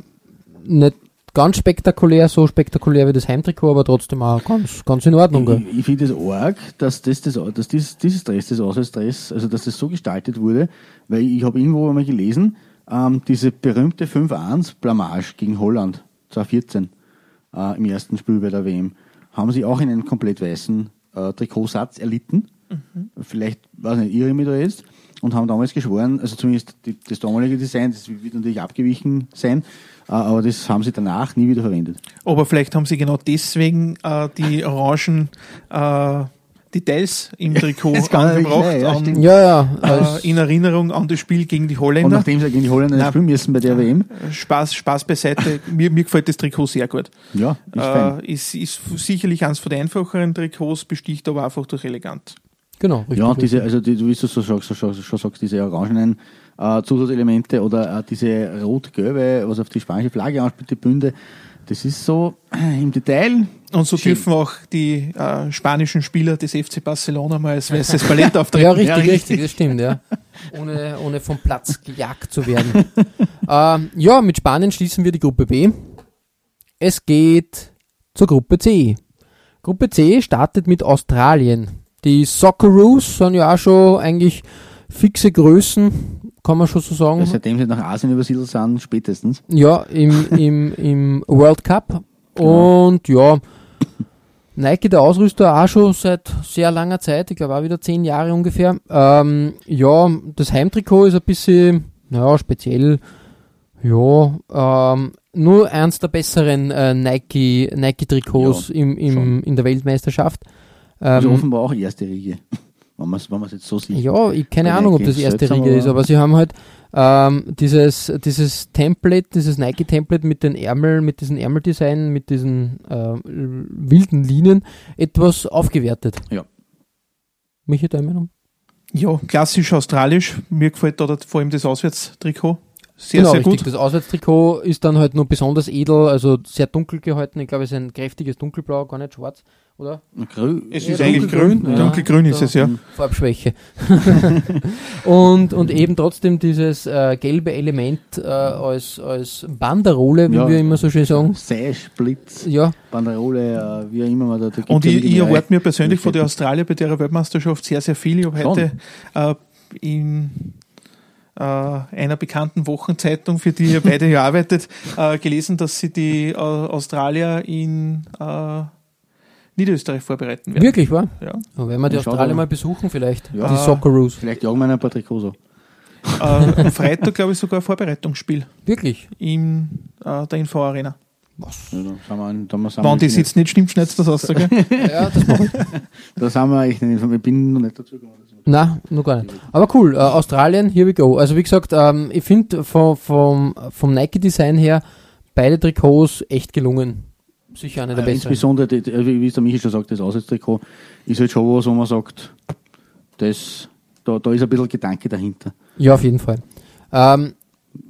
nicht ganz spektakulär, so spektakulär wie das Heimtrikot, aber trotzdem auch ganz, ganz in Ordnung. Gell? Ich, ich finde es arg, dass, das, das, dass dieses, dieses Dress, das Auswärtsdress, also dass das so gestaltet wurde, weil ich habe irgendwo einmal gelesen, ähm, diese berühmte 5-1 Blamage gegen Holland 2014 äh, im ersten Spiel bei der WM, haben sie auch in einem komplett weißen äh, Trikotsatz erlitten. Vielleicht, weiß nicht, irre ich mich da jetzt. Und haben damals geschworen, also zumindest die, das damalige Design, das wird natürlich abgewichen sein, aber das haben sie danach nie wieder verwendet. Aber vielleicht haben sie genau deswegen äh, die orangen äh, Details im Trikot angebracht, sein, ja, an, stimmt. Ja, ja. äh, in Erinnerung an das Spiel gegen die Und Holländer. nachdem sie gegen die Holländer Na, spielen müssen bei der WM, Spaß, Spaß beiseite. mir, mir gefällt das Trikot sehr gut. ja, ist fein. Äh, ist, ist sicherlich eines von den einfacheren Trikots, besticht aber einfach durch elegant. genau, richtig. Ja, und diese, also die, du wie du so sagst, so, so, schon sagst, diese orangenen äh, Zusatzelemente oder äh, diese rot-gelbe, was auf die spanische Flagge anspielt, die Bünde, das ist so äh, im Detail. Und so Schön. dürfen auch die äh, spanischen Spieler des FC Barcelona mal als weißes Ballett auftreten. Ja, richtig, Ja, richtig, richtig. das stimmt, ja. Ohne, ohne vom Platz gejagt zu werden. ähm, ja, mit Spanien schließen wir die Gruppe B. Es geht zur Gruppe C. Gruppe C startet mit Australien. Die Socceroos sind ja auch schon eigentlich fixe Größen, kann man schon so sagen. Ja, seitdem sie nach Asien übersiedelt sind, spätestens. Ja, im, im, im World Cup. Genau. Und ja, Nike, der Ausrüster, auch schon seit sehr langer Zeit, ich glaube auch wieder zehn Jahre ungefähr. Ähm, ja, das Heimtrikot ist ein bisschen, naja, speziell. Ja, ähm, nur eins der besseren äh, Nike, Nike-Trikots Ja, im, im, schon. in der Weltmeisterschaft. Also Ähm, offenbar auch erste Riege. Wenn man es jetzt so sieht. ja, ich keine Bei Ahnung, ob Nike das erste Riege ist, aber- sie haben halt ähm, dieses, dieses Template, dieses Nike-Template mit den Ärmel, mit diesem Ärmeldesign, mit diesen äh, wilden Linien etwas aufgewertet. Ja. Michi, deine Meinung? Ja, klassisch australisch. Mir gefällt da vor allem das Auswärtstrikot. sehr, genau, sehr richtig. gut. Das Auswärtstrikot ist dann halt nur besonders edel, also sehr dunkel gehalten. Ich glaube, es ist ein kräftiges Dunkelblau, gar nicht schwarz, oder? Grü Es Ja, ist eigentlich dunkelgrün, grün, ja. dunkelgrün ist es, ja. Farbschwäche. und, und eben trotzdem dieses äh, gelbe Element äh, als, als Banderole, wie Ja. wir immer so schön sagen. Sash, Blitz, Ja, Banderole, äh, wie auch immer man da, gibt's Und ja ich, erwarte mir persönlich von der Australier bei der Weltmeisterschaft sehr, sehr viel. Ich habe heute äh, in äh, einer bekannten Wochenzeitung, für die ihr beide ja arbeitet, äh, gelesen, dass sie die äh, Australier in äh, Niederösterreich vorbereiten werden. wirklich, wahr? Ja. Und wenn wir die Ja, Australier mal. besuchen vielleicht, Ja. die Socceroos. Vielleicht jagen wir ein paar Trikots so. Äh, am Freitag, glaube ich, sogar ein Vorbereitungsspiel Wirklich? in äh, der Info Arena. Ja, da sind wir, an- da sind wir Wenn die nicht- sitzt nicht stimmt, schneidest du das aus, gell? Ja, das mache ich. Da sind wir echt nicht, ich bin noch nicht dazu gekommen. Nein, noch gar nicht. Aber cool, äh, Australien, here we go. Also wie gesagt, ähm, ich finde vom, vom, vom Nike-Design her beide Trikots echt gelungen. Sicher eine der Äh, besseren. insbesondere, die, wie es der Michi schon sagt, das Auswärtstrikot ist halt schon was, wo man sagt, das, da, da ist ein bisschen Gedanke dahinter. Ja, auf jeden Fall. Ähm,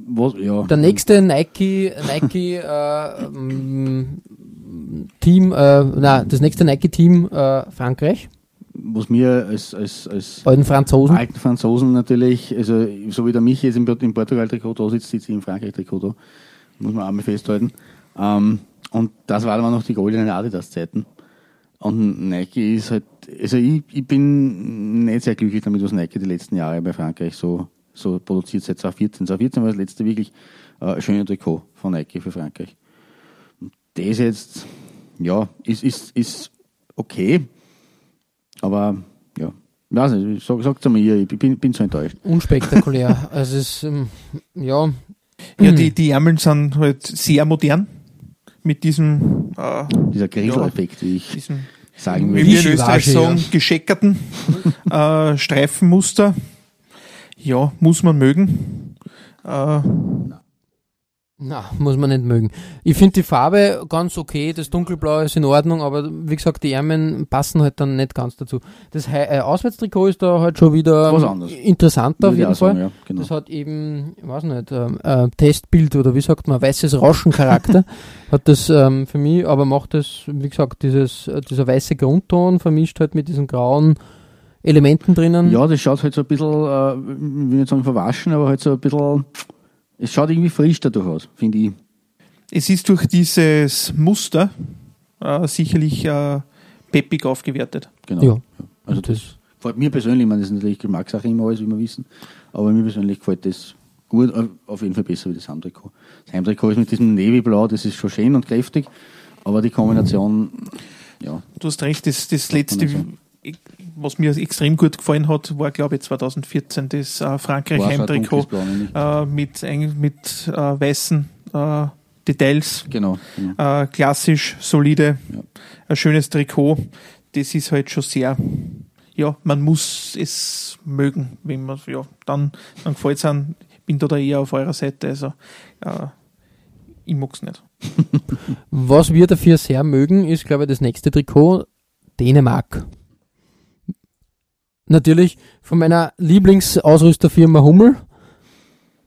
Was, ja, der nächste Nike, Nike äh, ähm, Team, äh, na, das nächste Nike-Team äh, Frankreich, was mir als, als, als alten Franzosen. alten Franzosen natürlich, also so wie der Michi jetzt im, im Portugal-Trikot da sitzt, sitzt ich im Frankreich-Trikot da. Muss man auch mal festhalten. Ähm, und das waren aber noch die goldenen Adidas-Zeiten. Und Nike ist halt, also ich, ich bin nicht sehr glücklich damit, was Nike die letzten Jahre bei Frankreich so, so produziert, seit 2014. 2014 war das letzte wirklich äh, schöne Trikot von Nike für Frankreich. Und das jetzt, ja, ist, ist, ist okay, aber ja, ich weiß nicht, sag, sagt's mir, ich bin, bin so enttäuscht. Unspektakulär. also es ist, ähm, ja, Ja, die, die Ärmeln sind halt sehr modern. Mit diesem, äh, Dieser Grilleffekt, wie ich diesem sagen wie will. wir in Österreich sagen, ja. gescheckerten äh, Streifenmuster. Ja, muss man mögen. Äh, Na, muss man nicht mögen. Ich finde die Farbe ganz okay, das Dunkelblau ist in Ordnung, aber wie gesagt, die Ärmel passen halt dann nicht ganz dazu. Das Hei- äh, Auswärtstrikot ist da halt schon wieder Was ähm, interessanter auf jeden auch sagen, Fall. ja, genau. Das hat eben, ich weiß nicht, ähm, äh, Testbild oder wie sagt man, weißes Rauschencharakter hat das ähm, für mich, aber macht das, wie gesagt, dieses, äh, dieser weiße Grundton vermischt halt mit diesen grauen Elementen drinnen. Ja, das schaut halt so ein bisschen, äh, ich will nicht sagen verwaschen, aber halt so ein bisschen, es schaut irgendwie frisch dadurch aus, finde ich. es ist durch dieses Muster äh, sicherlich äh, peppig aufgewertet. Genau. Ja. Also das gefällt mir persönlich, ich meine, das ist natürlich Geschmackssache immer alles, wie wir wissen, aber mir persönlich gefällt das gut, auf- auf jeden Fall besser wie das Heimtrikot. Das Heimtrikot ist mit diesem Navyblau, das ist schon schön und kräftig, aber die Kombination, ja, Du hast recht, das, das letzte, was mir extrem gut gefallen hat, war glaube ich 2014 das äh, Frankreich-Heimtrikot äh, mit, mit äh, weißen äh, Details. Genau. genau. Äh, klassisch, solide, Ja. ein schönes Trikot. Das ist halt schon sehr, ja, man muss es mögen, wenn man, ja, dann, dann gefällt es einem. Ich bin da, da eher auf eurer Seite, also äh, ich mag es nicht. Was wir dafür sehr mögen, ist, glaube ich, das nächste Trikot Dänemark. Natürlich von meiner Lieblingsausrüsterfirma Hummel.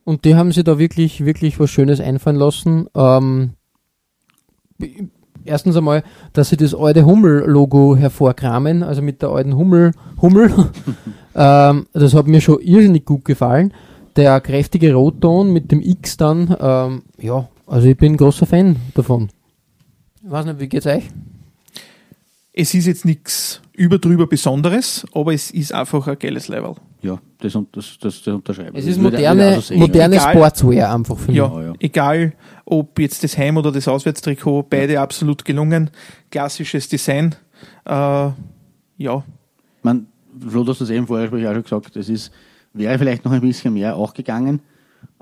Und die haben sich da wirklich, wirklich was Schönes einfallen lassen. Ähm, erstens einmal, dass sie das alte Hummel-Logo hervorkramen, also mit der alten Hummel, Hummel. ähm, das hat mir schon irrsinnig gut gefallen. Der kräftige Rotton mit dem X dann, ähm, ja, also ich bin ein großer Fan davon. Ich weiß nicht, wie geht's euch? Es ist jetzt nichts überdrüber Besonderes, aber es ist einfach ein geiles Level. Ja, das, das, das, das unterschreibe Es ich. ist würde ich moderne, auch so sehen, moderne Egal. Sportswear einfach für mich. Ja, ja. egal ob jetzt das Heim- oder das Auswärtstrikot, beide absolut gelungen. Klassisches Design. Äh, ja, Man, Flo, du hast das eben vorher auch schon gesagt, es ist, wäre vielleicht noch ein bisschen mehr auch gegangen,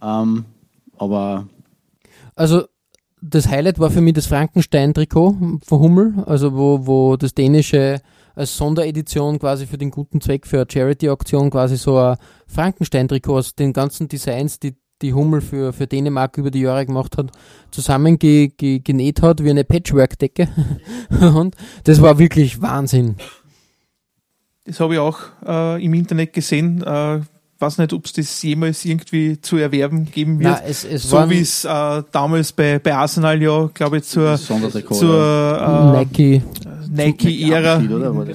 ähm, aber Also das Highlight war für mich das Frankenstein-Trikot von Hummel, also wo, wo das dänische als Sonderedition quasi für den guten Zweck, für eine Charity-Aktion quasi so ein Frankenstein-Trikot aus den ganzen Designs, die die Hummel für, für Dänemark über die Jahre gemacht hat, zusammengenäht ge, genäht hat wie eine Patchwork-Decke. Und das war wirklich Wahnsinn. das habe ich auch äh, im Internet gesehen. Äh, weiß nicht, ob es das jemals irgendwie zu erwerben geben wird. Na, es, es so wie es äh, damals bei, bei Arsenal ja, glaube ich, zur, zur äh, Nike. Nike-Ära,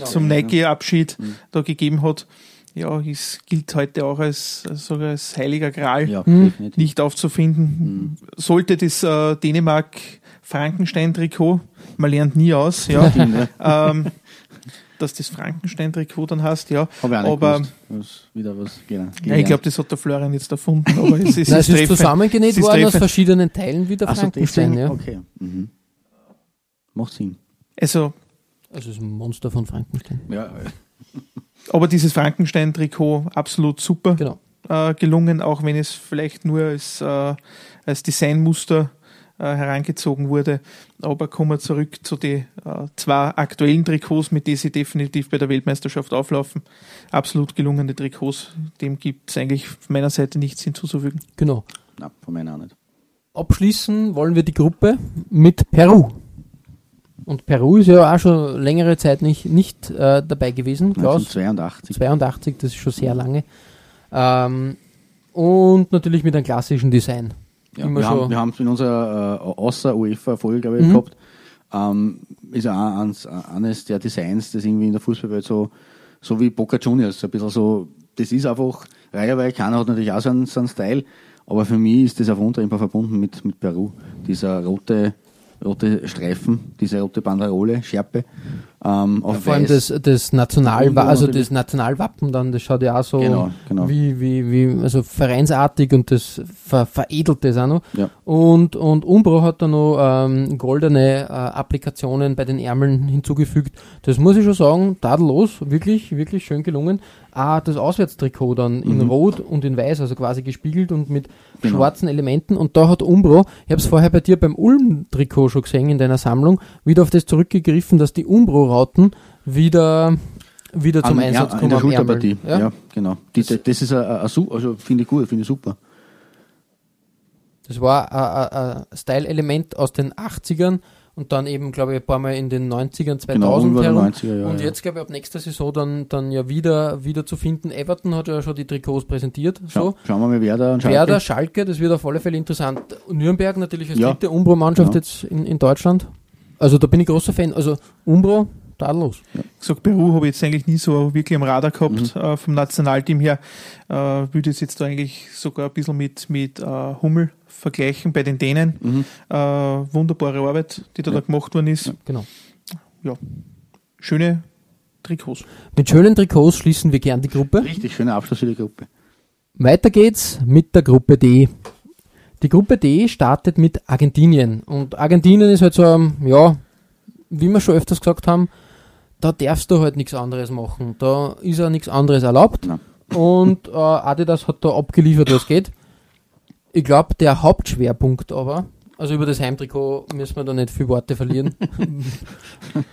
zum Ja. Nike-Abschied da gegeben hat. Ja, es gilt heute auch als, als, sogar als heiliger Gral, Ja, Hm. nicht aufzufinden. Sollte das äh, Dänemark-Frankenstein-Trikot, man lernt nie aus, ja, ähm, dass das Frankenstein-Trikot dann hast, ja. Hab ich auch nicht aber. Was, wieder was genau. ja, ich glaube, das hat der Florian jetzt erfunden, aber es ist, Nein, es ist zusammengenäht ist worden aus verschiedenen Teilen wie der also Frankenstein. deswegen, Ja. okay. Mhm. Macht Sinn. Also, Also es ist ein Monster von Frankenstein. Ja, aber dieses Frankenstein-Trikot absolut super. Genau. äh, gelungen, auch wenn es vielleicht nur als, äh, als Designmuster äh, herangezogen wurde. Aber kommen wir zurück zu den äh, zwei aktuellen Trikots, mit denen sie definitiv bei der Weltmeisterschaft auflaufen. Absolut gelungene Trikots. Dem gibt es eigentlich von meiner Seite nichts hinzuzufügen. Genau. nein, von meiner auch nicht. Abschließen wollen wir die Gruppe mit Peru. Und Peru ist ja auch schon längere Zeit nicht, nicht äh, dabei gewesen. Klaus, 1982. 82, das ist schon sehr lange. Ähm, und natürlich mit einem klassischen Design. Ja, Immer wir, schon. haben, wir haben es in unserer äh, außer UEFA-Folge, glaube ich, Mhm. gehabt. Ähm, ist auch eins, eines der Designs, das irgendwie in der Fußballwelt so, so wie Boca Juniors, so ein bisschen so, das ist einfach, Reiherweil, keiner hat natürlich auch so einen, so einen Style, aber für mich ist das auf Unterimper verbunden mit, mit Peru. Dieser rote, rote Streifen, diese rote Banderole, Schärpe, ähm, auf Vor allem das, das National, also das Nationalwappen dann, das schaut ja auch so Genau, genau. wie, wie, wie, also vereinsartig und das ver, veredelt das auch noch. Ja. Und, und Umbro hat da noch ähm, goldene äh, Applikationen bei den Ärmeln hinzugefügt. Das muss ich schon sagen, tadellos, wirklich, wirklich schön gelungen. Ah, das Auswärtstrikot dann in Mhm. Rot und in Weiß, also quasi gespiegelt und mit Genau. schwarzen Elementen. Und da hat Umbro, ich habe es vorher bei dir beim Ulm-Trikot schon gesehen in deiner Sammlung, wieder auf das zurückgegriffen, dass die Umbro-Rauten wieder, wieder zum An- Einsatz ja, kommen. in der am. Schulterpartie. Ja. genau. Die, das, das ist ein, ein, ein, Su- also finde ich gut, finde ich super. Das war ein- Style-Element aus den 80ern und dann eben, glaube ich, ein paar Mal in den 90ern, 2000 Genau, herum. 90er, ja, und ja. jetzt, glaube ich, ab nächster Saison dann, dann ja wieder, wieder zu finden. Everton hat ja schon die Trikots präsentiert. Schau, So. Schauen wir mal, wer da und Schalke. Werder, Schalke, das wird auf alle Fälle interessant. Nürnberg natürlich als Ja. dritte Umbro-Mannschaft Genau. jetzt in, in Deutschland. Also da bin ich großer Fan. Also Umbro, tadellos. gesagt, Peru habe ich jetzt eigentlich nie so wirklich am Radar gehabt Mhm. äh, vom Nationalteam her. Äh, würde es jetzt da eigentlich sogar ein bisschen mit, mit äh, Hummel vergleichen bei den Dänen. Mhm. Äh, wunderbare Arbeit, die da, da gemacht worden ist. Genau. Schöne Trikots. Mit schönen Trikots schließen wir gern die Gruppe. Richtig schöner Abschluss für die Gruppe. Weiter geht's mit der Gruppe D. Die Gruppe D startet mit Argentinien. Und Argentinien ist halt so, ja, wie wir schon öfters gesagt haben, da darfst du halt nichts anderes machen. Da ist ja nichts anderes erlaubt. Nein. Und äh, Adidas hat da abgeliefert, was geht. Ich glaube, der Hauptschwerpunkt aber, also über das Heimtrikot müssen wir da nicht viel Worte verlieren.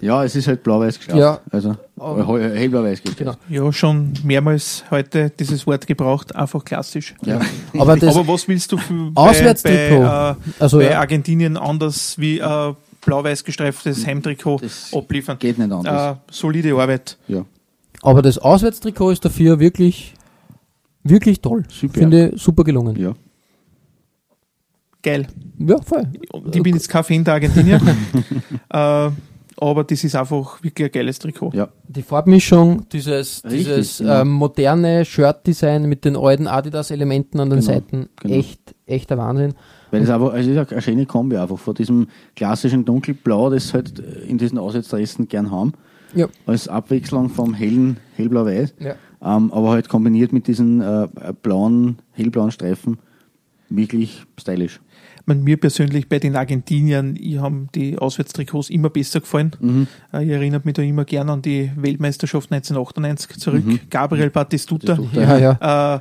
Ja, es ist halt blau-weiß gestrafft. Ja. Also hellblau-weiß gestrafft. Genau. Ja, schon mehrmals heute dieses Wort gebraucht, einfach klassisch. Ja. Aber das, Aber was willst du für, bei, Auswärtstrikot. bei, äh, also bei ja, Argentinien anders wie äh, blau-weiß gestreiftes Heimtrikot Das abliefern? geht nicht anders. Äh, solide Arbeit. Ja. aber das Auswärtstrikot ist dafür wirklich, wirklich toll. Super. Finde super gelungen. ja. Geil. Ja, voll. Ich bin jetzt kein Fan der Argentinier, äh, aber das ist einfach wirklich ein geiles Trikot. Ja. Die Farbmischung, dieses, Richtig, dieses genau. ähm, moderne Shirt-Design mit den alten Adidas-Elementen an den Genau, Seiten, genau. echt, echt der Wahnsinn. Weil es aber, es ist eine schöne Kombi einfach von diesem klassischen dunkelblau, das halt in diesen Auswärtsdressen gern haben, Ja. als Abwechslung vom hellen hellblau-weiß, Ja. ähm, aber halt kombiniert mit diesen äh, blauen, hellblauen Streifen wirklich stylisch. Man, mir persönlich bei den Argentiniern, ich haben die Auswärtstrikots immer besser gefallen. Mhm. Äh, ich erinnere mich da immer gern an die Weltmeisterschaft 1998 zurück. Gabriel Batistuta. Batistuta. Ja, ja. Äh,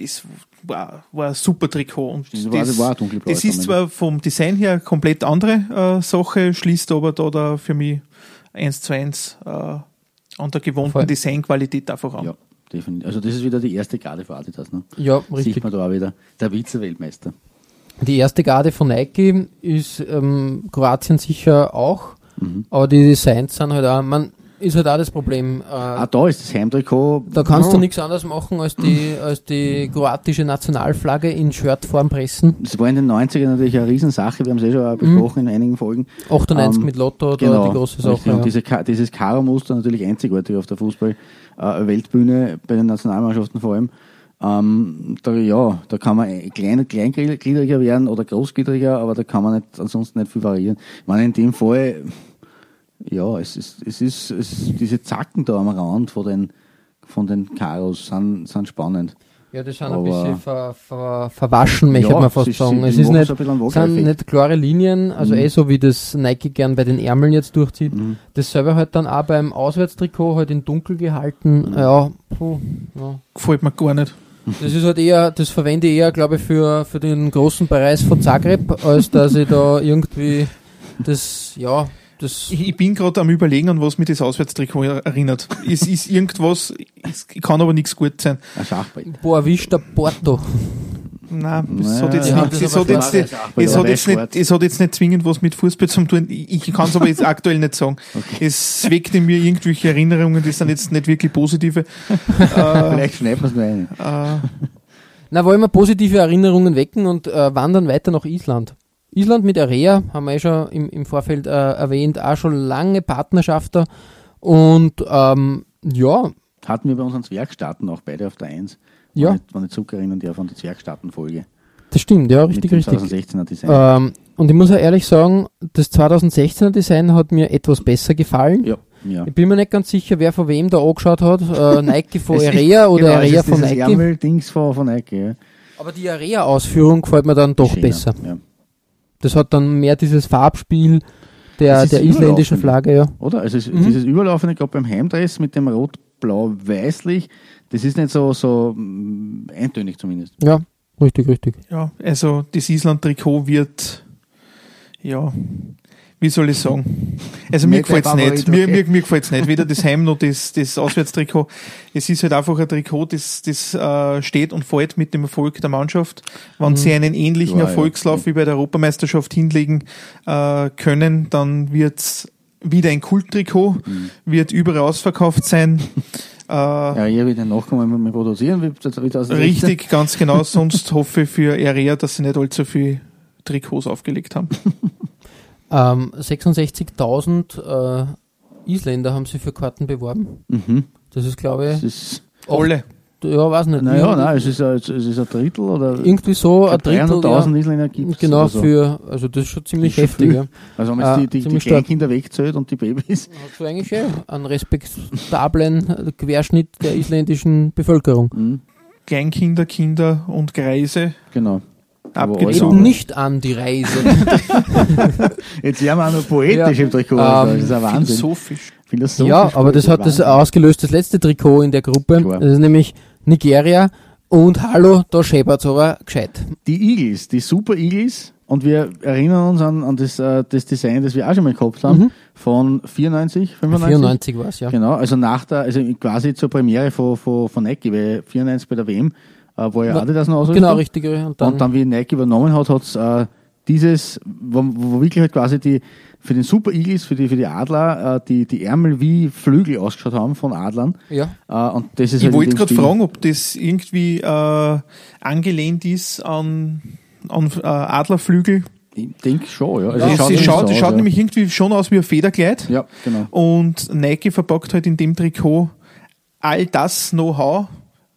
das war, war ein super Trikot. Und Das war- das war dunkelblau das ist zwar vom Design her komplett andere äh, Sache, schließt aber da, da für mich eins zu eins äh, an der gewohnten Voll. Designqualität einfach an. Ja, definitiv. Also das ist wieder die erste Garde für Adidas. Ne? Ja, Sieht richtig. man da auch wieder. Der Vize-Weltmeister. Die erste Garde von Nike ist ähm, Kroatien sicher auch, Mhm. aber die Designs sind halt auch, man, ist halt auch das Problem. Äh, Auch da ist das Heimtrikot. da kannst ja, du nichts anderes machen, als die, als die kroatische Nationalflagge in Shirtform pressen. Das war in den 90ern natürlich eine Riesensache, wir haben es eh schon auch besprochen in einigen Folgen. 98 Ähm, mit Lotto, da Genau, die große. Sache. Und Ja. diese, Ka- dieses Karo-Muster natürlich einzigartig auf der Fußball-Weltbühne, bei den Nationalmannschaften vor allem. Ähm, da, ja, da kann man klein, kleingliedriger werden oder großgliedriger, aber da kann man nicht, ansonsten nicht viel variieren. Ich meine, in dem Fall, ja, es ist, es ist, es, diese Zacken da am Rand von den, von den Karos sind, sind spannend. Ja, die sind ein Aber- bisschen ver, ver, verwaschen, möchte Ja, man fast sie- sie- sagen. Es ist nicht, so ein sind nicht klare Linien, also Mhm. eh so wie das Nike gern bei den Ärmeln jetzt durchzieht. Dasselbe halt dann auch beim Auswärtstrikot halt in dunkel Mhm. gehalten. Ja, puh, ja. Gefällt mir gar nicht. Das ist halt eher, das verwende ich eher, glaube ich, für, für den großen Preis von Zagreb, als dass ich da irgendwie das, ja, das, Ich, bin gerade am überlegen, an was mich das Auswärtstrikot erinnert. es ist irgendwas, es kann aber nichts gut sein. Ein Schachbrett. Boa Vista Porto. Nein, es hat jetzt, nicht, es hat jetzt, nicht, das ist auch es bei hat der jetzt nicht, Sport. es hat jetzt nicht zwingend was mit Fußball zu tun. Ich, ich kann es aber jetzt aktuell nicht sagen. Es weckt in mir irgendwelche Erinnerungen, die sind jetzt nicht wirklich positive. Vielleicht schneiden wir es nur ein. Äh, Na, wollen wir positive Erinnerungen wecken und äh, wandern weiter nach Island. Island mit Area, haben wir eh schon im, im Vorfeld äh, erwähnt, auch schon lange Partnerschaft da. Und ähm, ja, Hatten wir bei unseren Zwergstaaten auch beide auf der 1. Ja. Wenn ich- Wenn ich zurückerinnern darf an die Zwergstaaten-Folge. das stimmt, ja, richtig, mit dem richtig. 2016er Design. Ähm, und ich muss auch ehrlich sagen, das 2016er Design hat mir etwas besser gefallen. ja, ja. Ich bin mir nicht ganz sicher, wer von wem da angeschaut hat. Äh, Nike von Area oder genau, Area von Nike. Ärmel-Dings von, von Nike, ja. Aber die Area-Ausführung gefällt mir dann doch Schöner, besser. Ja. Das hat dann mehr dieses Farbspiel der, der isländischen. Flagge, ja. Oder? Also Mhm. dieses Überlaufende, gerade beim Heimdress mit dem Rot-Blau-Weißlich, das ist nicht so, so mm, eintönig zumindest. Ja, richtig, richtig. ja, also das Island-Trikot wird, ja, wie soll ich sagen? Also mir Nicht gefällt's der nicht. Mir, mir, mir gefällt's nicht. Weder das Heim noch das, das Auswärtstrikot. Es ist halt einfach ein Trikot, das, das äh, steht und fällt mit dem Erfolg der Mannschaft. Wenn sie einen ähnlichen Ja, ja. Erfolgslauf wie bei der Europameisterschaft hinlegen äh, können, dann wird's wieder ein Kulttrikot, Mhm. wird überall ausverkauft sein. Äh, Ja, hier wieder nachkommen mit produzieren, wie 2016. Richtig, ganz genau. Sonst hoffe ich für Area, dass sie nicht allzu viel Trikots aufgelegt haben. Ähm, 66.000 äh, Isländer haben sich für Karten beworben. Mhm. Das ist, glaube ich, Äh, ist, Alle. ja, weiß nicht. naja, nein, es ist, ein, es ist ein Drittel oder irgendwie so ein Drittel. 300.000 Ja, Isländer gibt es. genau, so. für, also das ist schon ziemlich ist heftig. Ja. Also wenn man Ah, jetzt die, die, die stark. Kleinkinder wegzählt und die Babys. Hast du eigentlich eh einen respektablen äh, Querschnitt der isländischen Bevölkerung. Mhm. Kleinkinder, Kinder und Greise Genau. Aber abgezogen. Nicht an die Reise. Jetzt werden wir auch noch poetisch Ja. im Trikot. Ähm, das ist ein Wahnsinn. Philosophisch. Philosophisch ja, aber das hat das Wahnsinn. ausgelöst, das letzte Trikot in der Gruppe. Klar. Das ist nämlich Nigeria. Und hallo, da schepert's aber gescheit. Die Eagles, die Super Eagles. Und wir erinnern uns an, an das, äh, das Design, das wir auch schon mal gehabt haben, Mhm. von 94, 95. 94 war's, ja. Genau, also nach der, also quasi zur Premiere von, von, von Nike, weil 94 bei der WM äh, war ja Na, Adidas noch Ausrüster. Genau, richtig. Und dann, Und dann, wie Nike übernommen hat, hat's äh, dieses, wo, wo wirklich halt quasi die, für den Super Eagles, für die, für die Adler, äh, die, die Ärmel wie Flügel ausgeschaut haben von Adlern. ja. Äh, und das ist Ich halt wollte gerade fragen, ob das irgendwie äh, angelehnt ist an, an äh, Adlerflügel. Ich denke schon, ja. Also es es schaut, nämlich schaut, so aus, schaut ja. nämlich irgendwie schon aus wie ein Federkleid. Ja, genau. Und Nike verpackt halt in dem Trikot all das Know-how,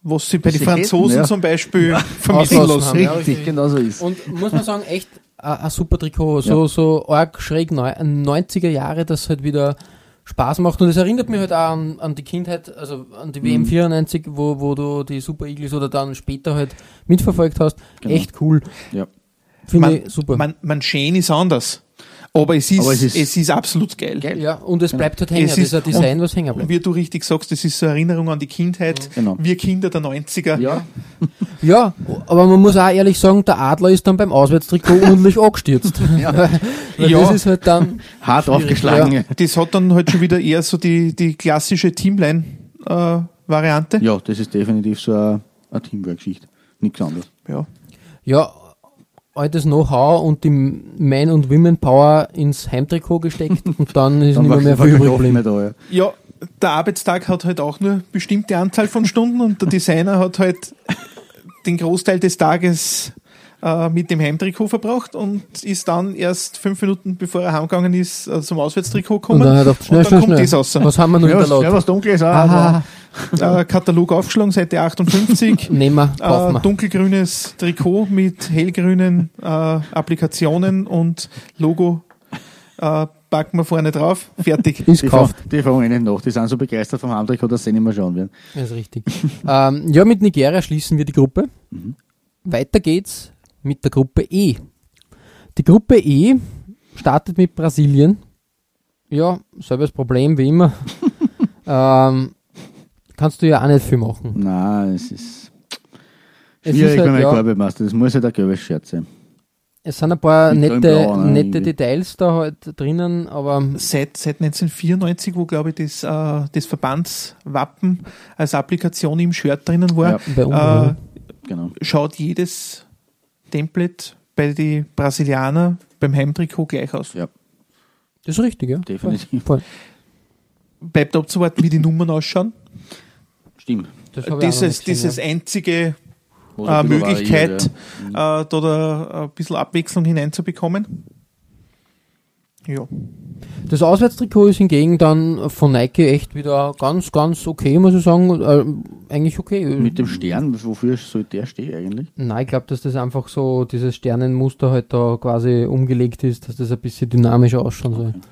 was sie bei den hätten, Franzosen ja. zum Beispiel vermitteln Auslassen lassen. haben, ja. Richtig, genau so ist. Und muss man sagen, echt ein super Trikot. So, Ja. so arg schräg neu, 90er Jahre, das halt wieder Spaß macht. Und es erinnert mich halt auch an, an die Kindheit, also an die Mhm. WM 94, wo, wo du die Super Eagles oder dann später halt mitverfolgt hast. Genau. Echt cool. Ja. Finde ich super. man, man schön ist anders. Aber es ist, Aber es es ist, ist- absolut geil. Geil. ja, und es bleibt halt hängen. Es Das ist ein ist- Design, was hängen Und bleibt. wie du richtig sagst, das ist so eine Erinnerung an die Kindheit. Genau. Wir Kinder der 90er. Ja, Ja, aber man muss auch ehrlich sagen, der Adler ist dann beim Auswärtstrikot ordentlich angestürzt. Weil Ja. das ist halt dann, hart aufgeschlagen. Ja. Das hat dann halt schon wieder eher so die, die klassische Teamline-Variante. ja, das ist definitiv so eine, eine Teamwork-Geschichte. Nichts anderes. ja. ja, altes Know-how und die Man- und Women-Power ins Heimtrikot gesteckt und dann ist Dann nicht mehr, viel übrig da, ja. Ja, der Arbeitstag hat halt auch nur bestimmte Anzahl von Stunden und der Designer hat halt den Großteil des Tages äh, mit dem Heimtrikot verbracht und ist dann erst fünf Minuten bevor er heimgegangen ist äh, zum Auswärtstrikot Und gekommen. dann hat er gedacht, schnell, und dann schnell, kommt schnell. das raus. Was haben wir noch Ja, in der ja, Laut? was dunkel ist auch. Äh, Katalog aufgeschlagen, Seite 58. nehmen wir, kaufen Äh, wir. dunkelgrünes Trikot mit hellgrünen äh, Applikationen und Logo äh, packen wir vorne drauf. Fertig. Ist Die, gekauft. fragen- die fragen eh nicht nach. Die sind so begeistert vom Heimtrikot, dass sie nicht mehr schauen werden. Das ist richtig. ähm, ja, mit Nigeria schließen wir die Gruppe. Weiter geht's mit der Gruppe E. Die Gruppe E startet mit Brasilien. Ja, selbes Problem wie immer. ähm, kannst du ja auch nicht viel machen. Nein, es ist Es schwierig, ist halt, wenn man ja, Gorbemeister. Das muss halt ein Shirt sein. es sind ein paar nette, grün-blau, ne, nette irgendwie. Details da halt drinnen, aber Seit, seit 1994, wo glaube ich das, äh, das Verbandswappen als Applikation im Shirt drinnen war, Ja, äh, genau. schaut jedes Template bei den Brasilianer beim Heimtrikot gleich aus. Ja, das ist richtig, ja. definitiv. Voll. Bleibt abzuwarten, wie die Nummern ausschauen. Stimmt. Das Dieses, gesehen, dieses ja. einzige äh, Möglichkeit, ja. äh, da, da ein bisschen Abwechslung hineinzubekommen. Ja. Das Auswärtstrikot ist hingegen dann von Nike echt wieder ganz, ganz okay, muss ich sagen. Äh, eigentlich okay. Mit dem Stern, wofür soll der stehen eigentlich? Nein, ich glaube, dass das einfach so, dieses Sternenmuster halt da quasi umgelegt ist, dass das ein bisschen dynamischer ausschauen soll. Ich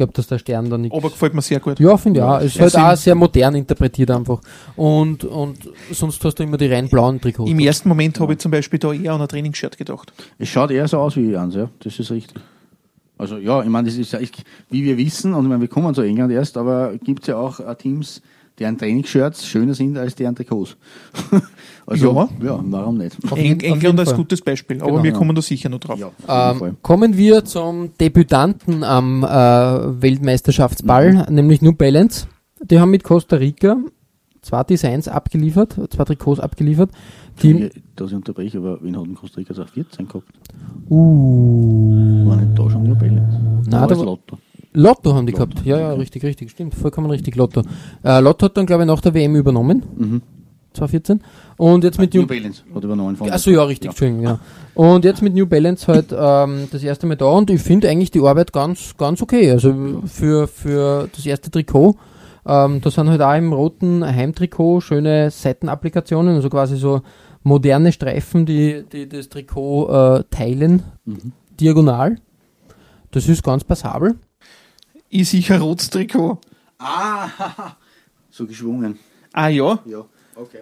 glaube, dass der Stern da nicht. Aber gefällt mir sehr gut. Ja, finde ich auch. Es ist Ja, halt auch sehr modern interpretiert einfach. Und, und sonst hast du immer die rein blauen Trikots. Im ersten Moment habe ich zum Beispiel da eher an ein Trainingsshirt gedacht. Es schaut eher so aus wie eins, ja. Das ist richtig. Also ja, ich meine, das ist ja, ich, wie wir wissen, und ich meine, wir kommen zu England erst, aber gibt es ja auch äh, Teams, deren Trainingsshirts schöner sind als deren Trikots. also, Ja. ja, warum nicht? Auf Eng England als Fall. gutes Beispiel, aber Genau. wir kommen da sicher noch drauf. Ja. Ähm, kommen wir zum Debütanten am äh, Weltmeisterschaftsball, nämlich New Balance. Die haben mit Costa Rica zwei Designs abgeliefert, zwei Trikots abgeliefert. Die, Ich- dass ich unterbreche, aber wen hat denn Costa Rica 2014 gehabt? uh, War nicht da schon die Balance? Nein, da war Lotto. Lotto haben die Lotto, gehabt. Ja, ja, richtig, richtig, stimmt. Vollkommen richtig, Lotto. Äh, Lotto hat dann, glaube ich, nach der WM übernommen, Mhm. 2014. Und jetzt mit New New Balance hat übernommen von Achso, ja, richtig, Entschuldigung, ja. Und jetzt mit New Balance halt ähm, das erste Mal da und ich finde eigentlich die Arbeit ganz, ganz okay. Also für, für das erste Trikot. Ähm, da sind halt auch im roten Heimtrikot schöne Seitenapplikationen, also quasi so moderne Streifen, die, die das Trikot äh, teilen, Mhm. diagonal. Das ist ganz passabel. Ich sicher rotes Trikot. Ah, so geschwungen. Ah ja, Ja, okay.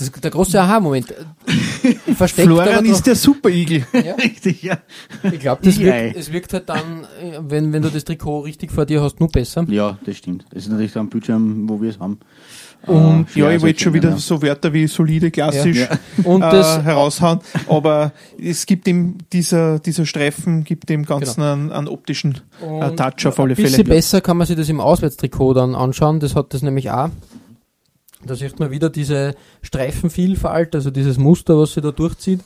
Das ist der große Aha-Moment. Versteckt Florian ist der Superigel. Ja. Richtig, ja. Ich glaube, das wirkt, es wirkt halt dann, äh, wenn, wenn du das Trikot richtig vor dir hast, nur besser. Ja, das stimmt. Das ist natürlich so ein Bildschirm, wo wir es haben. Und Äh, ja, ich wollte schon wieder erkennen, so Wörter wie solide, klassisch Ja. Und äh, das, heraushauen. Aber es gibt ihm dieser, dieser Streifen, gibt dem Ganzen Genau. einen, einen optischen äh, Touch auf alle Ein bisschen Fälle. besser kann man sich das im Auswärtstrikot dann anschauen. Das hat das nämlich auch. Da sieht man wieder diese Streifenvielfalt, also dieses Muster, was sie da durchzieht.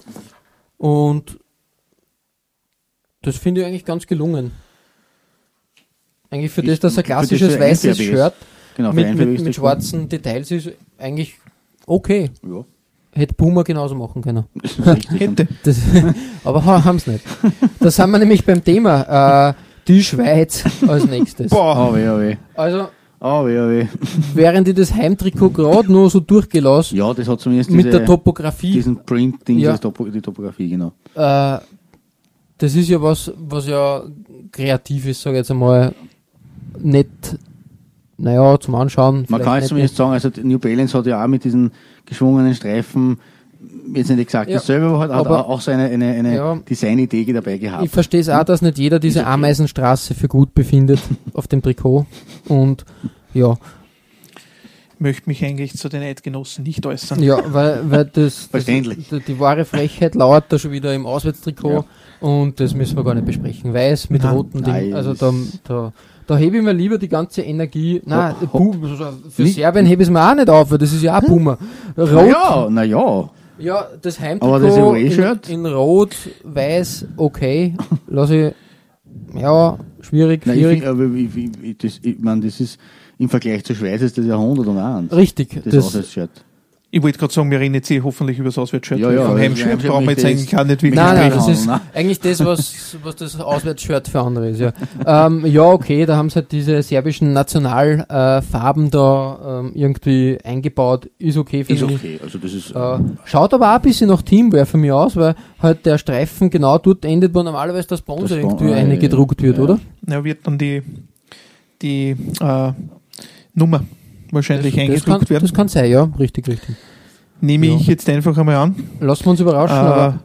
Und das finde ich eigentlich ganz gelungen. Eigentlich für das, Ich- dass ein das klassisches weißes. Shirt Genau, mit, mit, mit schwarzen Details ist, eigentlich okay. Ja, Hätte Puma genauso machen können. das. Hätte. Das, aber haben es nicht. Da sind wir nämlich beim Thema. Äh, die Schweiz als nächstes. Boah, Oh weh, oh weh. Also, Oh weh, oh weh. während ich das Heimtrikot gerade nur so durchgelassen, Ja, das hat zumindest mit diese, der Topografie, diesen Print-Ding, Ja. Topo, die Topografie, genau. äh, das ist ja was, was ja kreativ ist, sage ich jetzt einmal, nicht, naja, zum Anschauen. Man kann jetzt nicht zumindest sagen, also New Balance hat ja auch mit diesen geschwungenen Streifen, jetzt nicht exakt Ja, dasselbe, aber hat, aber- auch so eine, eine, eine Ja. Designidee dabei gehabt. Ich verstehe es auch, dass nicht jeder diese okay. Ameisenstraße für gut befindet auf dem Trikot. Und ja, möchte mich eigentlich zu den Eidgenossen nicht äußern. ja, weil, weil das, das Verständlich. die, die wahre Frechheit lauert da schon wieder im Auswärtstrikot und das müssen wir gar nicht besprechen. Weiß mit Nein. roten Nein, Ding. Also das- da, da, da hebe ich mir lieber die ganze Energie. Nein, Ho- ho- Bu- für Nicht- Serbien hebe ich es mir auch nicht auf, weil das ist ja auch Boomer. Rot, Naja, naja. Ja, das Aber das Heimtrikot in, in Rot, Weiß, okay. Lass ich, ja, schwierig, Nein, ich, schwierig. find, aber ich, ich, ich, das, ich meine, das ist, im Vergleich zur Schweiz ist das ja 100 und 1. Richtig, Das, das, Auswärtsshirt. Ich wollte gerade sagen, wir reden jetzt eh hoffentlich über das Auswärtsshirt. Ja, ja, Vom also Heimshirt brauchen wir jetzt eigentlich ich- gar nicht wirklich Nein, nein, das ist eigentlich das, was, was das Auswärtsshirt für andere ist. Ja, ähm, ja okay, da haben sie halt diese serbischen Nationalfarben äh, da ähm, irgendwie eingebaut. Ist okay, Ist finde ich. okay. Also das ist, Äh, schaut aber auch ein bisschen nach Teamwear für mich aus, weil halt der Streifen genau dort endet, wo normalerweise das Sponsor Das irgendwie ja, eingedruckt wird, ja. oder? Ja, wird dann die, die äh, Nummer wahrscheinlich Das kann, eingedruckt werden. das kann sein, ja, richtig, richtig. Nehme Ja. ich jetzt einfach einmal an. Lassen wir uns überraschen, Äh, aber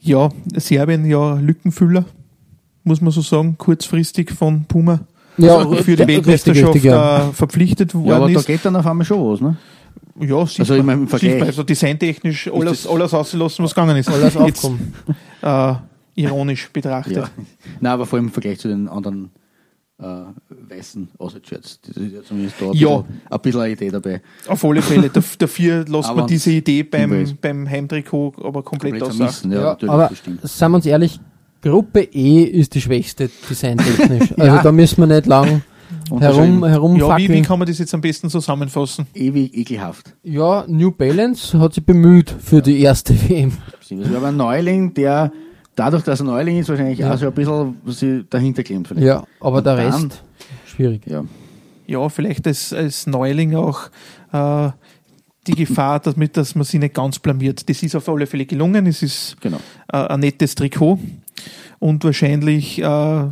ja, Serbien ja Lückenfüller, muss man so sagen, kurzfristig von Puma ja, für die richtig, Weltmeisterschaft richtig, ja. äh, verpflichtet ja, aber worden da ist. geht dann auf einmal schon was, ne? Ja, Also ich meine, im Vergleich- sichtbar. Also designtechnisch alles, alles ausgelassen, was gegangen ist. Alles Jetzt, aufkommen. äh, ironisch betrachtet. Ja. Nein, aber vor allem im Vergleich zu den anderen weißen Auswärtsshirts. Das ist ja zumindest da ein, Ja. bisschen, ein bisschen eine Idee dabei. Auf alle Fälle. Daf- Dafür lässt man diese Idee beim, beim Heimtrikot aber komplett, Komplett vermissen, ja, Ja, aber seien wir uns ehrlich, Gruppe E ist die schwächste designtechnisch. Also Ja. da müssen wir nicht lang herum, herum Ja, wie, wie kann man das jetzt am besten zusammenfassen? ewig ekelhaft. Ja, New Balance hat sich bemüht für die erste WM. Das ist aber ein Neuling, der dadurch, dass er Neuling ist, wahrscheinlich Ja. auch so ein bisschen sich dahinter klemmt. vielleicht. Ja, aber Und der dann- Rest, schwierig. Ja. Ja, vielleicht als, als Neuling auch äh, die Gefahr, dass, mit, dass man sich nicht ganz blamiert. Das ist auf alle Fälle gelungen. Es ist Genau. äh, ein nettes Trikot. Und wahrscheinlich äh,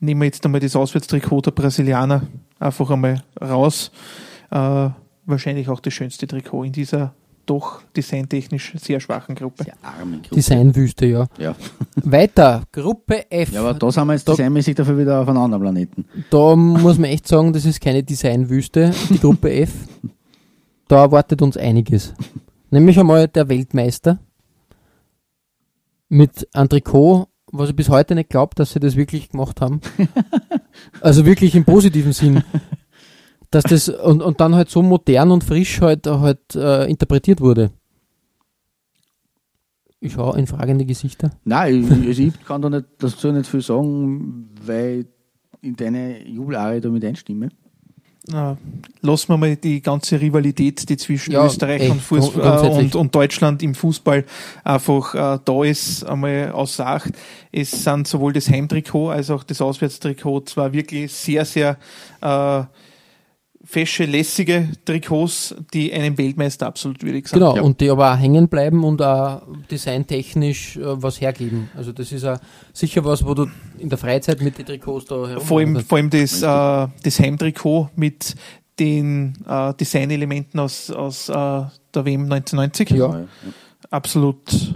nehmen wir jetzt einmal das Auswärtstrikot der Brasilianer einfach einmal raus. Äh, wahrscheinlich auch das schönste Trikot in dieser doch designtechnisch sehr schwachen Gruppe. Der arme Gruppe. Designwüste, ja. Ja. Weiter, Gruppe F. ja, aber da sind wir jetzt Da- designmäßig dafür wieder auf einem anderen Planeten. Da muss man echt sagen, das ist keine Designwüste, die Gruppe F. Da erwartet uns einiges. Nämlich einmal der Weltmeister mit einem Trikot, was ich bis heute nicht glaube, dass sie das wirklich gemacht haben. Also wirklich im positiven Sinn. Dass das und, und dann halt so modern und frisch halt, halt äh, interpretiert wurde. Ich schaue in fragende Gesichter. Nein, ich, ich kann da nicht, dazu nicht viel sagen, weil ich in deine Jubelare da mit einstimme. Lassen wir mal die ganze Rivalität, die zwischen Ja, Österreich eh, und, Fuß, grund- grundsätzlich. und, und Deutschland im Fußball einfach äh, da ist, einmal außer Acht. Es sind sowohl das Heimtrikot als auch das Auswärtstrikot zwar wirklich sehr, sehr äh, fesche, lässige Trikots, die einem Weltmeister absolut würdig sind. Genau, Ja. und die aber auch hängen bleiben und auch designtechnisch äh, was hergeben. Also das ist auch sicher was, wo du in der Freizeit mit den Trikots da herum Vor allem, vor allem das, äh, das Heimtrikot mit den äh, Designelementen aus, aus äh, der WM 1990. Ja. Absolut,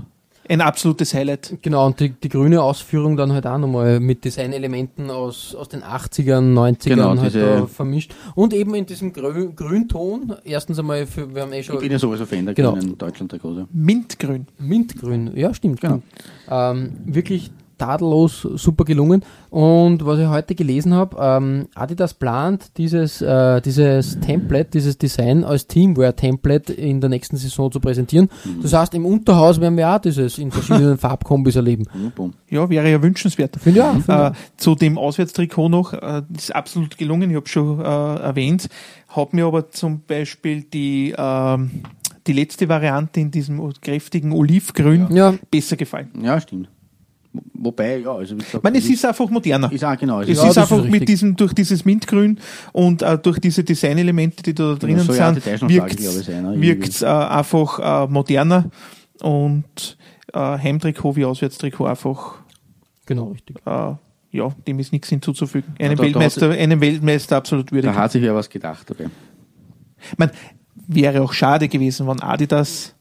ein absolutes Highlight. Genau, und die, die grüne Ausführung dann halt auch nochmal mit Designelementen aus, aus den 80ern, 90ern Genau, halt da vermischt. Und eben in diesem Grün, Grünton, erstens einmal, für, wir haben eh Ich schon bin ja sowieso Fan der Genau. grünen Deutschland-Trikots. Mintgrün. Mintgrün, ja stimmt, Genau. Ähm, wirklich tadellos, super gelungen. Und was ich heute gelesen habe, ähm, Adidas plant dieses, äh, dieses Template, dieses Design als Teamwear-Template in der nächsten Saison zu präsentieren. Mhm. Das heißt, im Unterhaus werden wir auch dieses in verschiedenen Farbkombis erleben. Ja, wäre ja wünschenswert. Finde ich auch. Finde Äh, zu dem Auswärtstrikot noch, äh, das ist absolut gelungen, ich habe schon äh, erwähnt, hat mir aber zum Beispiel die, ähm, die letzte Variante in diesem kräftigen Olivgrün ja, besser gefallen. Ja, stimmt. Wo- Wobei, ja, also wie gesagt, Ich meine, es ist einfach moderner. ist auch genau. Es Ja, ist ist einfach richtig. mit diesem, durch dieses Mintgrün und äh, durch diese Designelemente, die da drinnen ja die sind, wirkt glaube ich, sein, ne? es äh, einfach äh, moderner und äh, Heimtrikot wie Auswärtstrikot einfach, genau, richtig. äh, ja, dem ist nichts hinzuzufügen. Einem, da- da Weltmeister, einem Weltmeister absolut würdig. Da hat sich ja was gedacht dabei. Ich meine, wäre auch schade gewesen, wenn Adidas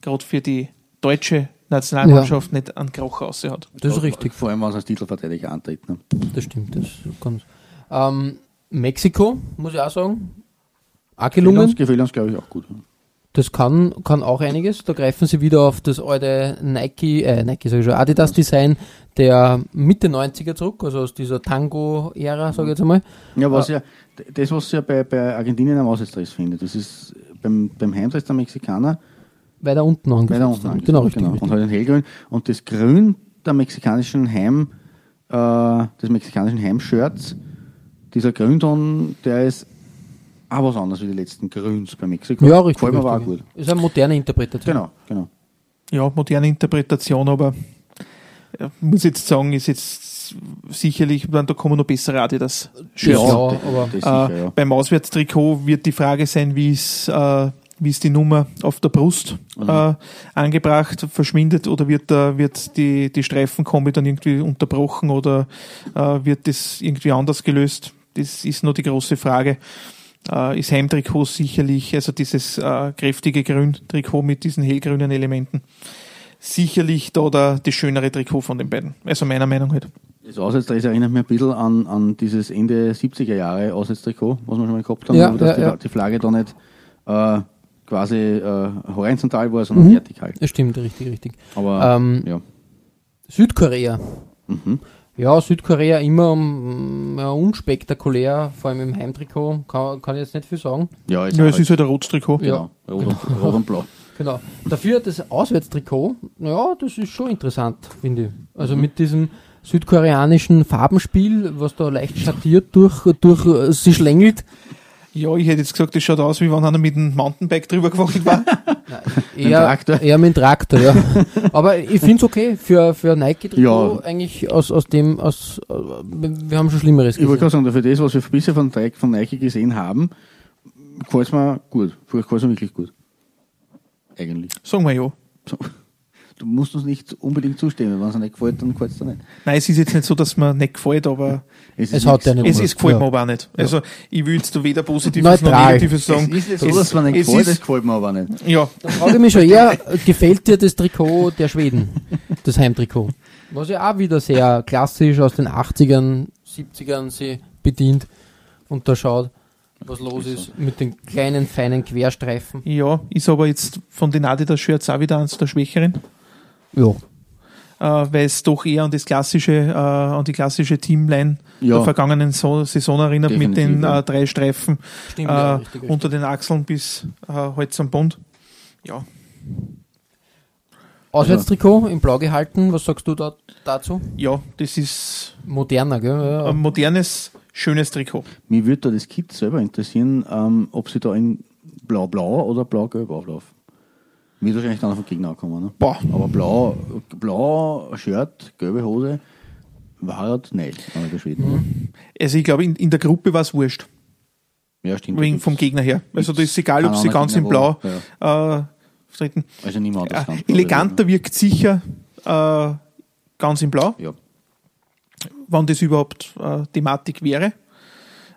gerade für die deutsche Nationalmannschaft nicht einen Krach raus hat. Das ist richtig, Vor allem, wenn es als Titelverteidiger antritt. Ne? das stimmt. Das kann, ähm, Mexiko, muss ich auch sagen, auch gelungen. Gefällt uns, glaube ich, auch gut. Das kann, kann auch einiges. Da greifen sie wieder auf das alte Nike, äh, Nike sag ich schon, Adidas Design der Mitte 90er zurück, also aus dieser Tango-Ära, sage ich jetzt einmal. Ja, was ja, das, was ich ja bei, bei Argentinien am Auswärtsdress finde, das ist beim, beim Heimdress der Mexikaner Weiter unten angesetzt. weiter unten angesetzt. Genau, richtig. genau. richtig. Und halt ein hellgrün. Und das Grün der mexikanischen Heim, äh, des mexikanischen Heimshirts, dieser Grünton, der ist auch was anderes wie die letzten Grüns bei Mexiko. Ja, richtig. Mir aber auch gut. Ist eine moderne Interpretation. Genau, genau. ja, moderne Interpretation, aber ja, muss jetzt sagen, ist jetzt sicherlich, ich da kommen noch bessere Adidas Ja, Shirts. aber Das sicher, Äh, ja. Beim Auswärtstrikot wird die Frage sein, wie ist, äh, wie ist die Nummer auf der Brust Mhm. äh, angebracht, verschwindet oder wird, da, wird die, die Streifenkombi dann irgendwie unterbrochen oder äh, wird das irgendwie anders gelöst? Das ist noch die große Frage. Äh, ist Heimtrikot sicherlich, also dieses äh, kräftige Grün-Trikot mit diesen hellgrünen Elementen, sicherlich da der, das schönere Trikot von den beiden. Also meiner Meinung nach. Das Auswärtstrikot erinnert mich ein bisschen an, an dieses Ende 70er Jahre Auswärtstrikot, was wir schon mal gehabt haben, Ja, ja, die, ja. die Flagge da nicht äh, quasi äh, horizontal war, sondern Mhm. vertikal. das stimmt, richtig, richtig. Aber Ähm, ja. Südkorea. Mhm. Ja, Südkorea immer mm, ja, unspektakulär, vor allem im Heimtrikot, kann, kann ich jetzt nicht viel sagen. Ja, ist Ja, es ist halt ein Rotstrikot. genau. Rot, und, Rot und Blau. Genau. Dafür das Auswärtstrikot, ja, das ist schon interessant, finde ich. Mhm. Also mit diesem südkoreanischen Farbenspiel, was da leicht schattiert durch, durch äh, sich schlängelt. Ja, ich hätte jetzt gesagt, das schaut aus, wie wenn einer mit einem Mountainbike drüber gefahren war. Eher, Traktor. eher mit dem Traktor, ja. Aber ich finde es okay für, für Nike-Trikot Ja. eigentlich aus, aus dem, aus, wir haben schon Schlimmeres Ich wollte gesehen. gerade sagen, für das, was wir bisher von, Nike- von Nike gesehen haben, gefällt es mir gut. Gefällt es mir wirklich gut. Eigentlich. Sagen wir ja. So. Du musst uns nicht unbedingt zustimmen. Wenn es dir nicht gefällt, dann gefällt es dir nicht. Nein, es ist jetzt nicht so, dass mir nicht gefällt, aber Es, Es hat ja nicht- es, es gefällt Ja. mir aber auch nicht. Also ich will jetzt da weder Positives noch Neutral. Negatives Es sagen. ist nicht so, dass es mir nicht es gefällt, es gefällt mir aber nicht. Ja, Da frage ich mich schon eher, gefällt dir das Trikot der Schweden? Das Heimtrikot? Was ja auch wieder sehr klassisch aus den 80ern, 70ern sie bedient und da schaut, was los ist mit den kleinen, feinen Querstreifen. ja, ist aber jetzt von den Adidas-Shirts auch wieder eins der Schwächeren, Ja. äh, weil es doch eher an das klassische, äh, an die klassische Teamline Ja. der vergangenen so Saison erinnert mit Definitiv, den ja. äh, drei Streifen Stimmt, äh, ja, richtig, richtig. unter den Achseln bis äh, Hals am Bund. Ja, Auswärtstrikot in Blau gehalten, was sagst du da, dazu? ja, das ist Moderner, gell? Ja. ein modernes, schönes Trikot. Mich würde da das Kit selber interessieren, ähm, ob sie da in blau-blau oder blau-gelb auflaufen. Wird wahrscheinlich dann auf den Gegner ankommen. Ne? Boah. Aber blau, blau Shirt, gelbe Hose, war halt nicht der Schweden. oder? Also ich glaube, in, in der Gruppe war es wurscht. Ja, stimmt. Wegen vom Gegner her. Also da ist egal, ob sie ganz in Blau wo- äh, vertreten. Also niemand Ja, anders kann. eleganter wirkt sicher äh, ganz in Blau, Ja. wann das überhaupt äh, Thematik wäre.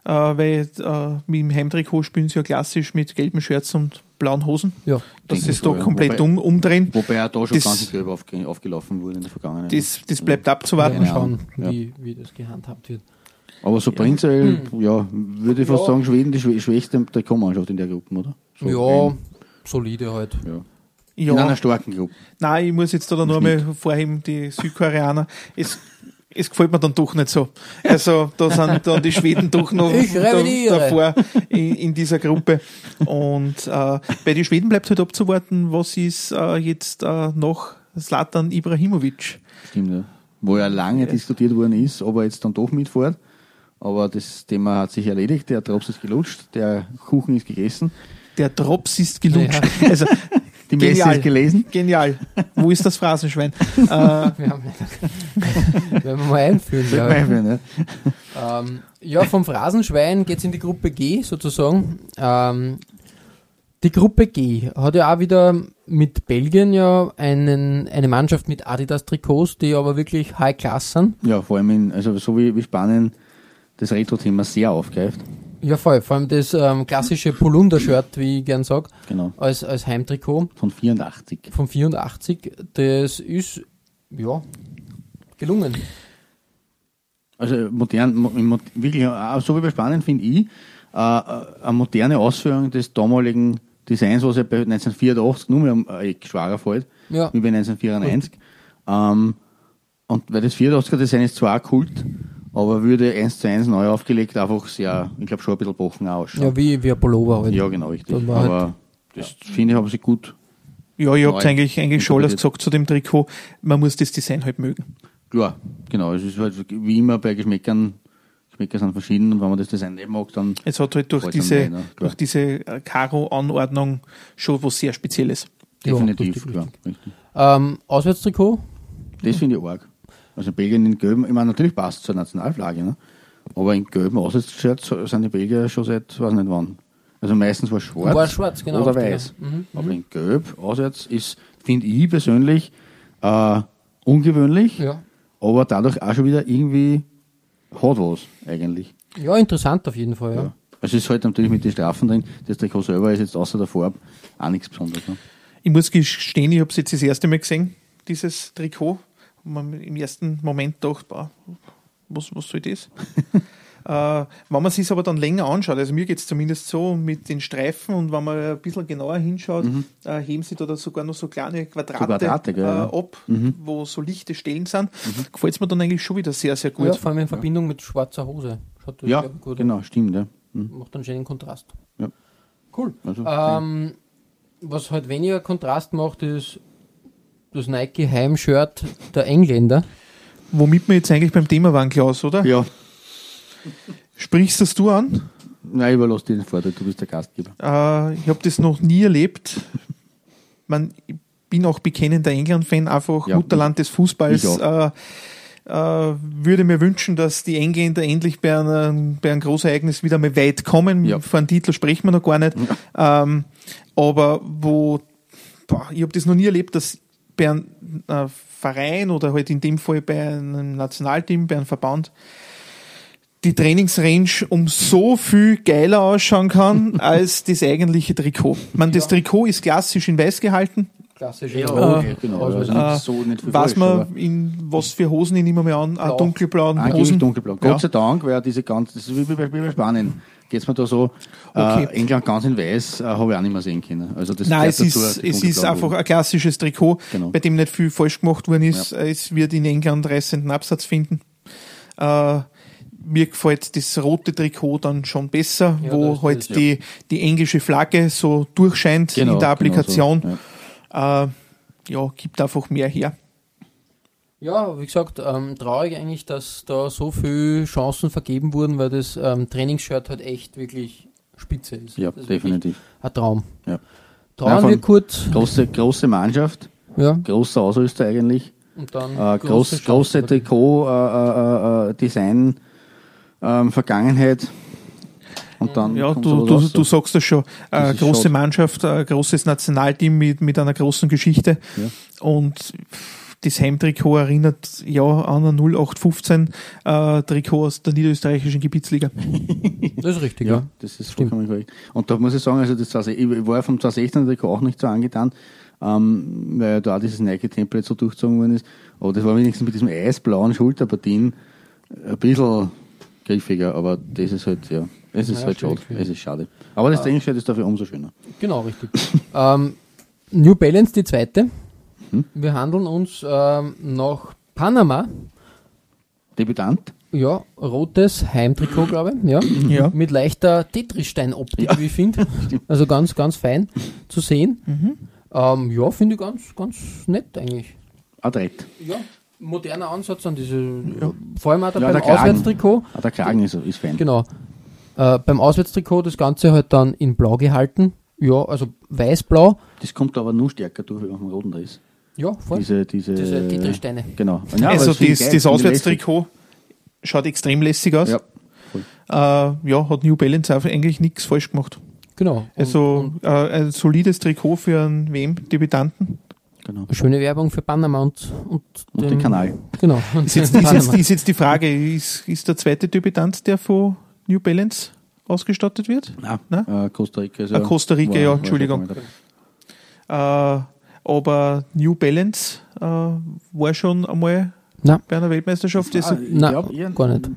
Äh, weil äh, mit dem Heimtrikot spielen sie ja klassisch mit gelben Shirts und blauen Hosen. ja. Dass sie es da ja. komplett Wobei- um, umdrehen. Wobei er da schon Das- ganz gelb aufge aufgelaufen wurde in der Vergangenheit. Das, das bleibt abzuwarten. Keine schauen, ja. wie, wie das gehandhabt wird. Aber so prinzipiell, ja, würde ich fast Ja. sagen, Schweden die schwä- schwächste Trikotmannschaft in der Gruppe, oder? So ja, in- solide halt. ja. In einer Ja, starken Gruppe. nein, ich muss jetzt da nur mal vorheben, die Südkoreaner. Es, es gefällt mir dann doch nicht so. Also da sind dann die Schweden doch noch revidiere. davor in, in dieser Gruppe. Und äh, bei den Schweden bleibt halt abzuwarten, was ist äh, jetzt äh, noch Slatan Ibrahimovic. Stimmt, ja. Wo ja lange diskutiert worden ist, ob er jetzt dann doch mitfährt. Aber das Thema hat sich erledigt, der Drops ist gelutscht, der Kuchen ist gegessen, Der Drops ist gelutscht. Also, die Messe Genial. ist gelesen. genial. Wo ist das Phrasenschwein? äh, Wir haben Werden wir mal einführen, Fällt glaube mir ich. ein, ne? Ähm, ja, vom Phrasenschwein geht's in die Gruppe G sozusagen. Ähm, die Gruppe G hat ja auch wieder mit Belgien ja einen, eine Mannschaft mit Adidas-Trikots, die aber wirklich High Class sind. Ja, vor allem, in, also so wie, wie Spanien das Retro-Thema sehr aufgreift. Ja, voll. Vor allem das ähm, klassische Polunder-Shirt, wie ich gern sag, Genau. als, als Heimtrikot Von 84. von 84. Das ist, ja, gelungen. Also modern, mo- mo- wirklich, äh, so wie bei Spanien finde ich, äh, eine moderne Ausführung des damaligen Designs, was ja bei 1984 nur mehr um Eck schwerer fällt, Ja. wie bei 1994. Ähm, und weil das 84er Design ist zwar Kult, aber würde eins zu eins neu aufgelegt einfach sehr, ich glaube schon ein bisschen bochen ausschauen. Ja, wie, wie ein Pullover halt. Ja, genau, richtig. Das war halt- Aber das finde ich, haben sie gut. ja, ihr habt Neu eigentlich, eigentlich schon alles gesagt zu dem Trikot. Man muss das Design halt mögen. Klar, genau. Es ist halt wie immer bei Geschmäckern, Geschmäcker sind verschieden und wenn man das Design nicht mag, dann Es hat halt durch diese, rein, ne? Durch diese äh, Karo-Anordnung schon was sehr Spezielles. definitiv, richtig, klar. Ähm, Auswärtstrikot? Das finde ich arg. Also Belgien in Gelben, ich meine, natürlich passt es zur Nationalflagge, ne? aber in gelben Auswärtshirts sind die Belgier schon seit, weiß nicht wann. Also meistens war schwarz, War schwarz, genau, oder richtig, weiß. ja. Mhm, Aber in gelb auswärts ist, finde ich persönlich, äh, ungewöhnlich, Ja. aber dadurch auch schon wieder irgendwie hat was eigentlich. Ja, interessant auf jeden Fall, ja. Ja. Also es ist halt natürlich mit den Strafen drin, das Trikot selber ist jetzt außer der Farbe auch nichts Besonderes. Ne? Ich muss gestehen, ich habe es jetzt das erste Mal gesehen, dieses Trikot. Man im ersten Moment gedacht, boah, was, was soll das? äh, wenn man sich aber dann länger anschaut, also mir geht es zumindest so mit den Streifen und wenn man ein bisschen genauer hinschaut, äh, heben sie da sogar noch so kleine Quadrate, Mhm. So Quadrate, gell, äh, ja. ab, wo so lichte Stellen sind. Mhm. Gefällt es mir dann eigentlich schon wieder sehr, sehr gut. Ja, vor allem in Verbindung mit schwarzer Hose. Schaut Ja, gut genau, stimmt. Ja. Mhm. Macht einen schönen Kontrast. Ja. Cool. Also, Ähm, was halt weniger Kontrast macht, ist das Nike Heimshirt der Engländer. Womit wir jetzt eigentlich beim Thema waren, Klaus, oder? ja, Sprichst das du an? nein, überlass dir den Vorteil, du bist der Gastgeber. Äh, ich habe das noch nie erlebt. Man, ich bin auch bekennender England-Fan, einfach Ja, Mutterland des Fußballs. ich Äh, äh, würde mir wünschen, dass die Engländer endlich bei einem, bei einem Großereignis wieder mal weit kommen. Ja. Von einem Titel sprechen wir noch gar nicht. Ähm, aber wo, boah, ich habe das noch nie erlebt, dass bei einem äh, Verein oder halt in dem Fall bei einem Nationalteam, bei einem Verband, die Trainingsrange um so viel geiler ausschauen kann als das eigentliche Trikot. Man, das Trikot ist klassisch in weiß gehalten. Klassisch. okay, genau. Also Äh, nicht so nicht viel weiß falsch, man, in was für Hosen ich nehme mir an, Blau. dunkelblauen Hosen. dunkelblau. Ja. Gott sei Dank, weil diese ganze, das ist wie bei, wie bei Spanien. Geht's mir da so, Okay. äh, England ganz in weiß, äh, habe ich auch nicht mehr sehen können. Also das Nein, es dazu, ist, es ist einfach ein klassisches Trikot, Genau. bei dem nicht viel falsch gemacht worden ist. Es wird in England reißenden Absatz finden. Äh, mir gefällt das rote Trikot dann schon besser, Ja, wo halt das, die, die englische Flagge so durchscheint Genau, in der Applikation. Genau so, ja. Äh, ja, gibt einfach mehr her. Ja, wie gesagt, ähm, traurig eigentlich, dass da so viele Chancen vergeben wurden, weil das ähm, Trainingsshirt halt echt wirklich spitze ist. Ja, das ist definitiv. Ein Traum. Ja. Trauen wir kurz. Große, große Mannschaft, Ja, großer Ausrüster eigentlich. und dann Äh, große groß, große vergeben. Trikot, äh, äh, äh, Design, ähm, Vergangenheit. Und dann Ja, du, du, raus. du sagst das schon. Das Äh, große schade. Mannschaft, äh, großes Nationalteam mit, mit einer großen Geschichte. Ja. Und das Heimtrikot erinnert ja an ein 0815 äh, Trikot aus der niederösterreichischen Gebietsliga. Das ist richtig, Ja, ja. das ist vollkommen korrekt. Und da muss ich sagen, also das 20, ich war vom 2016 Trikot auch nicht so angetan, ähm, weil da auch dieses Nike-Template so durchgezogen worden ist. Aber das war wenigstens mit diesem eisblauen Schulterpartien ein bisschen griffiger, aber das ist halt, ja, es ist Ja, halt schade. Es ist schade. Aber das Trainingsshirt ist dafür umso schöner. Genau, richtig. ähm, New Balance, die zweite. Hm? Wir handeln uns ähm, nach Panama. Debütant? Ja, rotes Heimtrikot, glaube ich. Ja. Ja. Mit leichter Tetris-Stein-Optik, wie ich finde. Also ganz, ganz fein zu sehen. Mhm. Ähm, ja, finde ich ganz, ganz nett eigentlich. Adrett. Ja, moderner Ansatz an diese, vor allem auch Ja, beim der Kragen. Auswärtstrikot. Ah, der Kragen ist, ist fein. Genau. Äh, beim Auswärtstrikot das Ganze halt dann in blau gehalten. Ja, also weiß-blau. Das kommt aber nur stärker durch, wenn man am roten da ist. Ja, voll. Diese, diese, Diese Tetris-Steine. Genau. Ja, also das, das Auswärtstrikot schaut extrem lässig aus. lässig. Äh, ja, hat New Balance auch eigentlich nichts falsch gemacht. Genau. Und, Also äh, ein solides Trikot für einen WM-Debütanten. Ja, genau. schöne Werbung für Panama und, und, Und den Kanal. Genau. Und Ist jetzt, ist, jetzt, ist jetzt die Frage, ist, ist der zweite Debütant, der von New Balance ausgestattet wird? Nein, Äh, Costa Rica. Ist Ah, Costa Rica, war- ja, Entschuldigung. Äh, aber New Balance äh, war schon einmal Nein. bei einer Weltmeisterschaft. Ah, ich Nein, glaub, eher- gar nicht.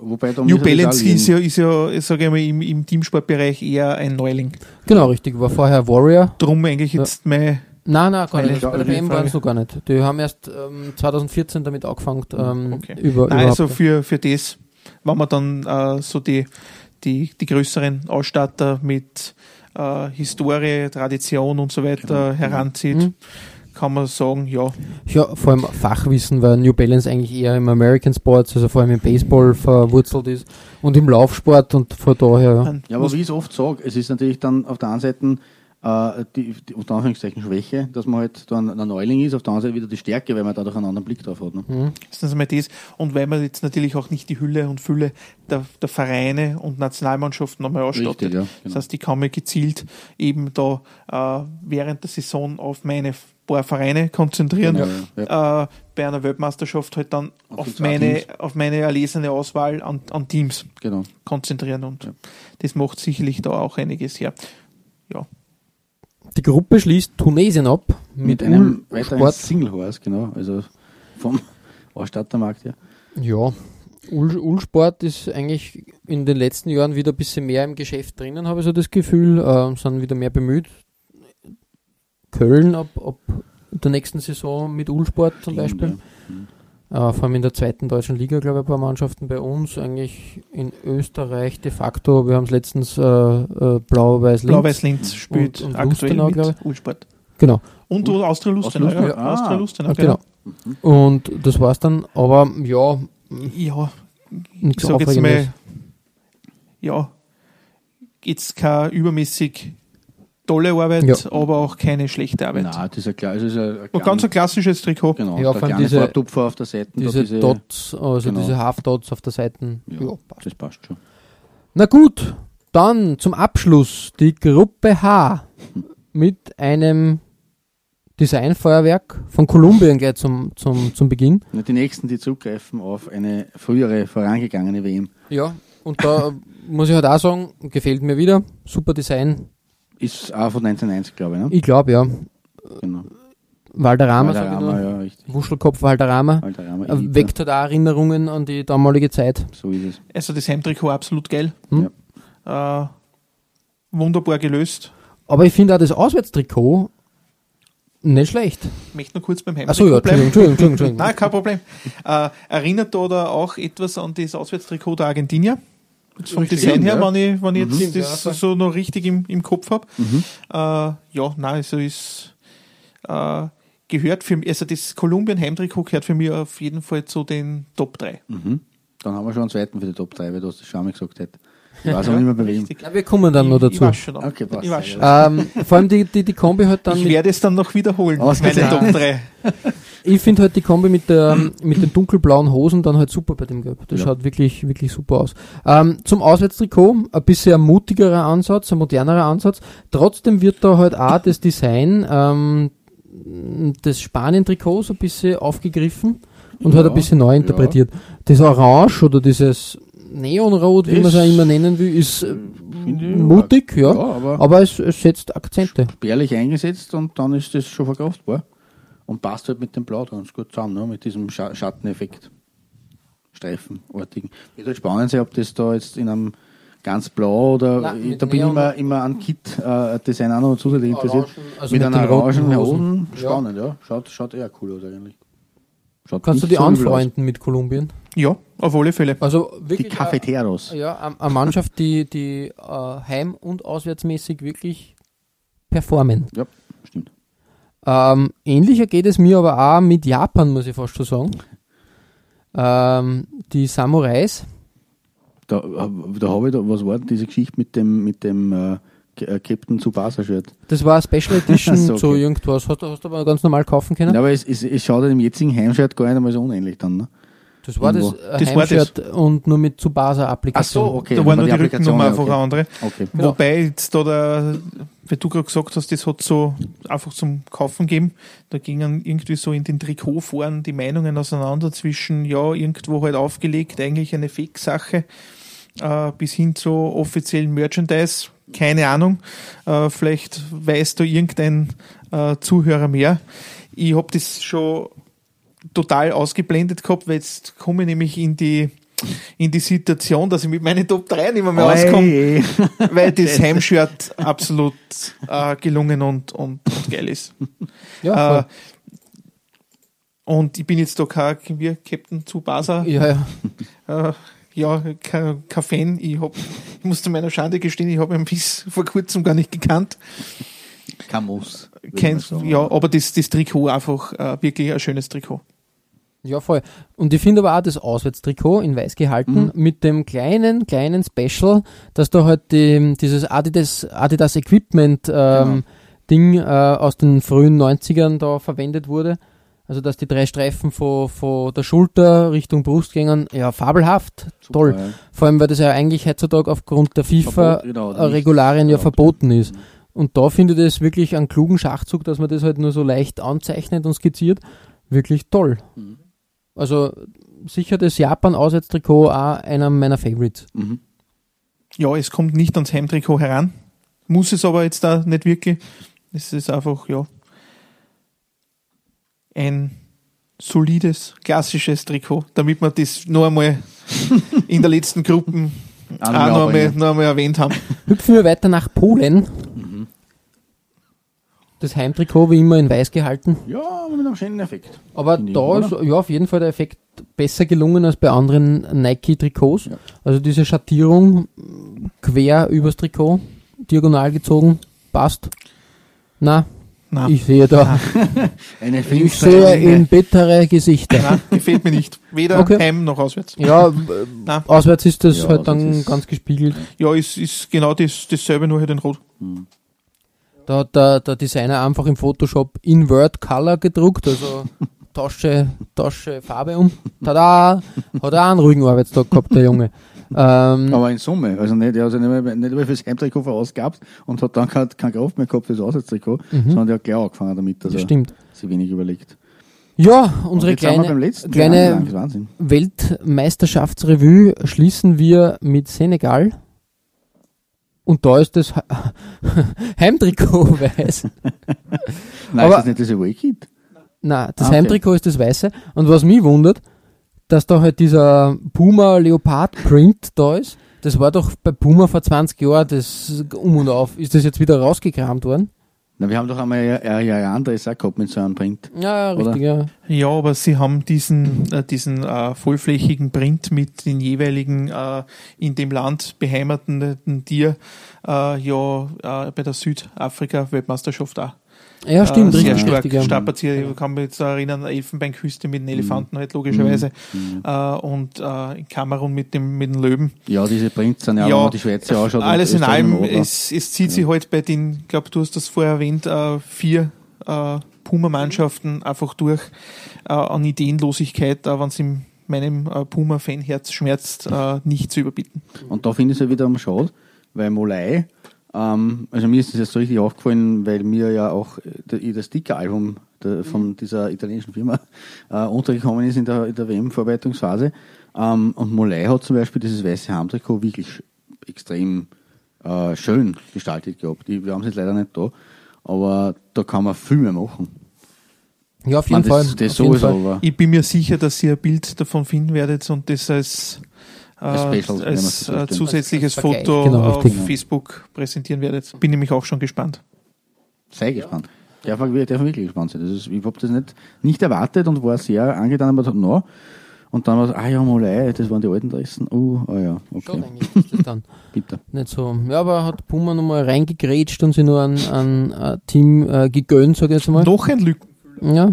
Wobei da New Balance ist ja, ist ja, ich sage mal, im, im Teamsportbereich eher ein Neuling. Genau, richtig. War vorher Warrior. Drum eigentlich jetzt mein, Nein, nein, gar nicht. Bei der. WM waren es noch gar nicht. Die haben erst ähm, 2014 damit angefangen. Ähm, Okay. über, Nein, überhaupt. also für, für das, wenn man dann äh, so die, die, die größeren Ausstatter mit äh, Historie, Tradition und so weiter Genau. heranzieht, Mhm. kann man sagen, ja, Ja, vor allem Fachwissen, weil New Balance eigentlich eher im American Sports, also vor allem im Baseball verwurzelt ist und im Laufsport und von daher, Ja, aber wie ich es oft sage, es ist natürlich dann auf der einen Seite äh, die, die unter Anführungszeichen Schwäche, dass man halt dann ein Neuling ist, auf der anderen Seite wieder die Stärke, weil man dadurch einen anderen Blick drauf hat. Ne? Erstens einmal das. Und weil man jetzt natürlich auch nicht die Hülle und Fülle der, der Vereine und Nationalmannschaften nochmal ausstattet. Richtig, ja, Das genau. heißt, ich kann mir gezielt eben da äh, während der Saison auf meine paar Vereine konzentrieren. Genau, Äh, bei einer Weltmeisterschaft halt dann Auf auf, meine, Teams. auf meine erlesene Auswahl an, an Teams Genau. konzentrieren. Und das macht sicherlich da auch einiges her. Ja, die Gruppe schließt Tunesien ab mit, Mit, einem weiteren Sport. Single Horse, genau. Also vom Ausstattermarkt her. Ja, Ul Ulsport ist eigentlich in den letzten Jahren wieder ein bisschen mehr im Geschäft drinnen, habe ich so das Gefühl, äh, sind wieder mehr bemüht. Köln ab, ab der nächsten Saison mit Ulsport zum Beispiel. Äh, vor allem in der zweiten deutschen Liga, glaube ich, ein paar Mannschaften bei uns. Eigentlich in Österreich de facto, wir haben es letztens äh, äh, Blau-Weiß-Linz. Blau-Weiß-Linz spielt und aktuell Lustenau, glaube Ulsport. Genau. Und Austria-Lustenau. Austria-Lustenau, Ja, ah. Genau. genau. Und das war's dann, aber ja, Ja, ich sag jetzt mal, ja, jetzt keine übermäßig tolle Arbeit, Ja. aber auch keine schlechte Arbeit. Nein, das ist ein, klar, also ist ein, ein ganz ein klassisches Trikot. genau, Ja, der kleine diese- Vortupfer auf der Seite. da Diese, Dots, also genau. diese Half-Dots auf der Seite. Ja, Ja, passt. das passt schon. Na gut, dann zum Abschluss die Gruppe H mit einem Designfeuerwerk von Kolumbien gleich zum, zum, zum Beginn. Ja, Die nächsten, die zugreifen auf eine frühere vorangegangene WM, Ja, und da muss ich halt auch sagen, gefällt mir wieder. Super Design. Ist auch von 1990, glaube ich. Ne? Ich glaube, ja. Genau. Valderrama, sag ich Valderrama, nur. ja, richtig. Wuschelkopf Valderrama. Valderrama. Weckt halt auch Erinnerungen an die damalige Zeit. So ist es. Also das Heimtrikot absolut geil. Hm? Äh, wunderbar gelöst. Aber ich finde auch das Auswärtstrikot nicht schlecht. Ich möchte nur kurz beim Achso, ja, Heimtrikot bleiben. Entschuldigung, Entschuldigung, Entschuldigung. Nein, kein Problem. Äh, erinnert da auch etwas an das Auswärtstrikot der Argentinier? Jetzt vom Richtig, Design her, ja. wenn ich, wenn ich jetzt Stimmt, das ja, so noch richtig im, im Kopf habe. Mhm. Äh, ja, nein, also ist äh, gehört für mich, also das Kolumbien-Heimtrikot gehört für mich auf jeden Fall zu den Top 3. Mhm. Dann haben wir schon einen zweiten für die Top 3, weil du hast das schon einmal gesagt hättest. Ich weiß auch nicht mehr bei wem. Ja, wir kommen dann noch Ich, ich dazu. weiß schon. Okay, passt. ich weiß sehr schon. Ähm, vor allem die, die, die Kombi halt dann Ich werde es dann noch wiederholen, meine. Top 3. ich finde halt die Kombi mit der mit den dunkelblauen Hosen dann halt super bei dem Gelb. Das Ja. schaut wirklich wirklich super aus. Ähm, zum Auswärtstrikot ein bisschen ein mutigerer Ansatz, ein modernerer Ansatz. Trotzdem wird da halt auch das Design ähm, des Spanien-Trikots ein bisschen aufgegriffen und Ja, halt ein bisschen neu ja. interpretiert. Das Orange oder dieses Neonrot, wie man es auch immer nennen will, ist äh, mutig, ja. Ja, aber Aber es, es setzt Akzente. spärlich eingesetzt und dann ist das schon verkraftbar. Und passt halt mit dem Blau ganz gut zusammen, ne? mit diesem Scha Schatteneffekt. Streifenartigen. Wird halt spannend sein, ob das da jetzt in einem ganz blau oder Nein, mit da bin ich immer, immer an Kit äh, Design auch noch zusätzlich interessiert. Also mit, mit einer orangen Hosen. Hosen. Ja. Spannend, ja. Schaut, schaut eher cool aus eigentlich. Schaut Kannst du die so anfreunden mit Kolumbien? Ja, auf alle Fälle. Also Die wirklich. Cafeteros. äh, ja, eine- Mannschaft, die, die äh, heim- und auswärtsmäßig wirklich performen. Ja, stimmt. Ähm, ähnlicher geht es mir aber auch mit Japan, muss ich fast schon sagen. Ähm, die Samurais. Da, da habe ich da, was war denn diese Geschichte mit dem, mit dem äh, äh, Captain Tsubasa-Shirt? Das war eine Special Edition So, okay. irgendwas. Hast du, hast du aber ganz normal kaufen können? Ja, aber es, es, es schaut halt im jetzigen Heimshirt gar nicht einmal so unähnlich dann. Ne? Das war das, äh, Das war Heimshirt und nur mit Tsubasa-Applikation. okay. da war nur die Applikation- Rückennummer einfach okay. eine andere. Okay. Genau. Wobei jetzt da der, wie du gerade gesagt hast, das hat so einfach zum Kaufen gegeben. Da gingen irgendwie so in den Trikotforen die Meinungen auseinander zwischen, ja, irgendwo halt aufgelegt, eigentlich eine Fake-Sache, äh, bis hin zu offiziellen Merchandise. Keine Ahnung. Äh, vielleicht weiß da irgendein äh, Zuhörer mehr. Ich habe das schon total ausgeblendet gehabt, weil jetzt komme ich nämlich in die in die Situation, dass ich mit meinen Top 3 nicht mehr, mehr auskomme weil das Heimshirt absolut äh, gelungen und, und, und geil ist. Ja, Äh, und ich bin jetzt da kein wie Captain Tsubasa, voll. ja, ja. äh, ja, kein, kein Fan. Ich, hab, ich muss zu meiner Schande gestehen, ich habe ihn bis vor kurzem gar nicht gekannt. Kein Muss. kein, ja, aber das, das Trikot einfach äh, wirklich ein schönes Trikot. Ja, voll. Und ich finde aber auch das Auswärtstrikot in weiß gehalten mit dem kleinen, kleinen Special, dass da halt die, dieses Adidas, Adidas Equipment ähm, Ding äh, aus den frühen 90ern da verwendet wurde. Also dass die drei Streifen von, von der Schulter Richtung Brust gingen, ja, fabelhaft, toll. ja. Vor allem, weil das ja eigentlich heutzutage aufgrund der Verbot- genau, FIFA-Regularien ja verboten ist. Und da finde ich das wirklich einen klugen Schachzug, dass man das halt nur so leicht anzeichnet und skizziert. Wirklich toll. Mhm. Also sicher das Japan-Auswärtstrikot auch einer meiner Favorites. Mhm. Ja, es kommt nicht ans Heimtrikot heran. Muss es aber jetzt da nicht wirklich. Es ist einfach, ja, ein solides, klassisches Trikot, damit wir das noch einmal in der letzten Gruppen auch noch einmal, noch einmal erwähnt haben. Hüpfen wir weiter nach Polen. Das Heimtrikot wie immer in weiß gehalten. Ja, aber mit einem schönen Effekt. Aber da oder? ist ja auf jeden Fall der Effekt besser gelungen als bei anderen Nike-Trikots. Ja. Also diese Schattierung quer übers Trikot, diagonal gezogen, passt. Na, Nein, ich sehe da, Eine ich sehe in bittere Gesichter. nein gefällt mir nicht. Weder Okay. heim noch auswärts. Ja, Nein. auswärts ist das Ja, halt dann ist- ganz gespiegelt. Ja, es ist genau das, dasselbe, nur halt in Rot. Da hat der, der Designer einfach im Photoshop Invert Color gedruckt, also Tasche, Tasche Farbe um. Tada! Hat auch einen ruhigen Arbeitstag gehabt, der Junge. Ähm, Aber in Summe, also nicht, er hat sich nicht mehr, nicht mehr fürs Heimtrikot vorausgehabt und hat dann keine, keine Kraft mehr gehabt fürs Auswärtstrikot, sondern der hat gleich angefangen damit, dass das er stimmt. sich wenig überlegt. Ja, unsere kleine, kleine. Weltmeisterschaftsrevue schließen wir mit Senegal. Und da ist das Heimtrikot weiß. Nein, Aber- ist das nicht das Away Kit? Na, das Ah, okay. Heimtrikot ist das weiße. Und was mich wundert, dass da halt dieser Puma Leopard Print da ist. Das war doch bei Puma vor 20 Jahren das um und auf. Ist das jetzt wieder rausgekramt worden? Na, wir haben doch einmal ein Jahr anderes auch gehabt mit so einem Print. Ja, richtig, ja. Ja, aber sie haben diesen, äh, diesen äh, vollflächigen Print mit den jeweiligen äh, in dem Land beheimateten Tier äh, ja äh, bei der Südafrika-Weltmeisterschaft auch. Ja, stimmt, äh, sehr richtig, stark richtig. Ja. Ich kann mich jetzt erinnern, Elfenbeinküste mit den Elefanten halt logischerweise Mhm. äh, und äh, in Kamerun mit dem, mit den Löwen. Ja, diese Prints sind ja, Ja, die Schweizer anschaut. und Alles in allem, es, es zieht sich halt bei den, ich glaube, du hast das vorher erwähnt, äh, vier äh, Puma-Mannschaften einfach durch äh, an Ideenlosigkeit, äh, wenn es in meinem äh, Puma-Fanherz schmerzt, äh, nicht zu überbieten. Und da finde ich es ja wieder am Schade, weil Molei, ähm, also mir ist das jetzt so richtig aufgefallen, weil mir ja auch der, das Sticker-Album von dieser italienischen Firma äh, untergekommen ist in der, der WM-Vorbereitungsphase. Ähm, und Molei hat zum Beispiel dieses weiße Heimtrikot wirklich extrem äh, schön gestaltet gehabt. Die, wir haben es jetzt leider nicht da, aber da kann man viel mehr machen. Ja, auf jeden Fall. das, auf jeden Fall. Ich bin mir sicher, dass ihr ein Bild davon finden werdet und das äh, Als Special, wenn man als so äh, zusätzliches Als Vergleich, Foto genau, auf richtig. Facebook präsentieren werdet. Bin nämlich auch schon gespannt. Sei gespannt. Darf man, darf man wirklich gespannt sein. Das ist, ich habe das nicht, nicht erwartet und war sehr angetan, aber dachte, no. Und dann war es, ah ja, Molei, das waren die alten Dressen. Oh, ah ja, okay, Schon eigentlich ist das dann bitte. nicht so. Ja, aber hat Puma nochmal reingegrätscht und sich nur ein, ein, ein Team äh, gegönnt, sag ich jetzt mal. Noch ein Lücken. Ja,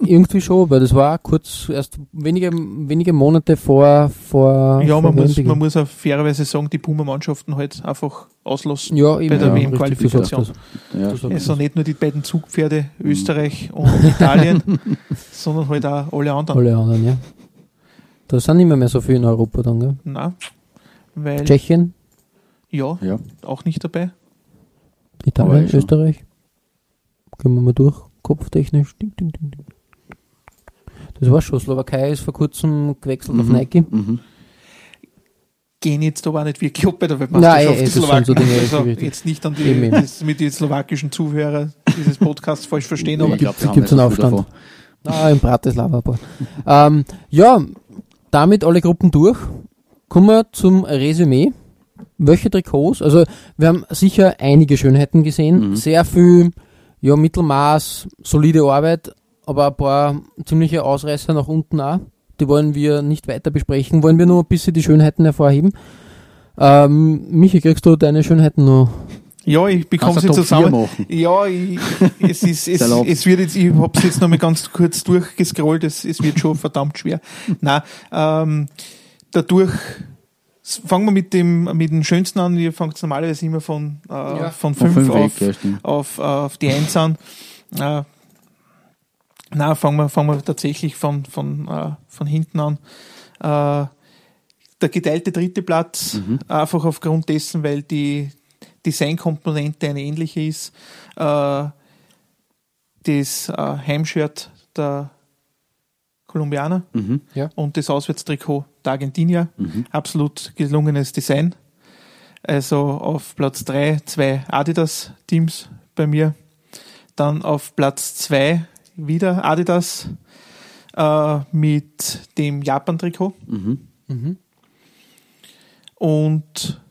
irgendwie schon, weil das war kurz, erst wenige, wenige Monate vor, vor, Ja, vor man muss, WM-Beginn. man muss auch fairerweise sagen, die Puma-Mannschaften halt einfach auslassen. ja, bei der ja, WM-Qualifikation. Ja, das. Du sagst Also nicht nur die beiden Zugpferde Österreich und Italien, sondern halt auch alle anderen. Alle anderen, ja. Da sind nicht mehr, mehr so viele in Europa dann, gell? Nein, weil Tschechien, ja, ja. auch nicht dabei. Italien. Österreich. Gehen wir mal durch, kopftechnisch. Ding, ding, ding, ding. Das war schon. Slowakei ist vor kurzem gewechselt auf Mhm. Nike. Mhm. Gehen jetzt aber auch nicht wirklich ab bei der Weltmeisterschaft. Nein, die Slowaken. so Dinge, also jetzt nicht an Eben, die, eben. das, mit den slowakischen Zuhörer dieses Podcasts falsch verstehen, aber gibt's nicht einen Aufstand. Ah, in Bratislava. ähm, ja, damit alle Gruppen durch. Kommen wir zum Resümee. Welche Trikots? Also, wir haben sicher einige Schönheiten gesehen. Mhm. Sehr viel, ja, Mittelmaß, solide Arbeit, aber ein paar ziemliche Ausreißer nach unten auch. Die wollen wir nicht weiter besprechen. Wollen wir nur ein bisschen die Schönheiten hervorheben. Ähm, Michi, kriegst du deine Schönheiten noch? Ja, ich bekomme Kannst sie zusammen. 4 machen? Ja, ich, es ist, es, es wird jetzt, ich hab's jetzt noch mal ganz kurz durchgescrollt, es, es wird schon verdammt schwer. Nein, ähm, dadurch, fangen wir mit dem, mit dem Schönsten an, ihr fangt normalerweise immer von, äh, Ja. von fünf fünf auf, weg, ja, auf, äh, auf die Eins an. Äh, na, fangen wir, fangen wir tatsächlich von, von, äh, von hinten an. Äh, der geteilte dritte Platz, einfach aufgrund dessen, weil die Designkomponente eine ähnliche ist. Äh, das äh, Heimshirt der Kolumbianer Mhm. Ja. und das Auswärtstrikot der Argentinier. Absolut gelungenes Design. Also auf Platz 3 zwei Adidas-Teams bei mir. Dann auf Platz 2 wieder Adidas äh, mit dem Japan-Trikot. Mhm. Und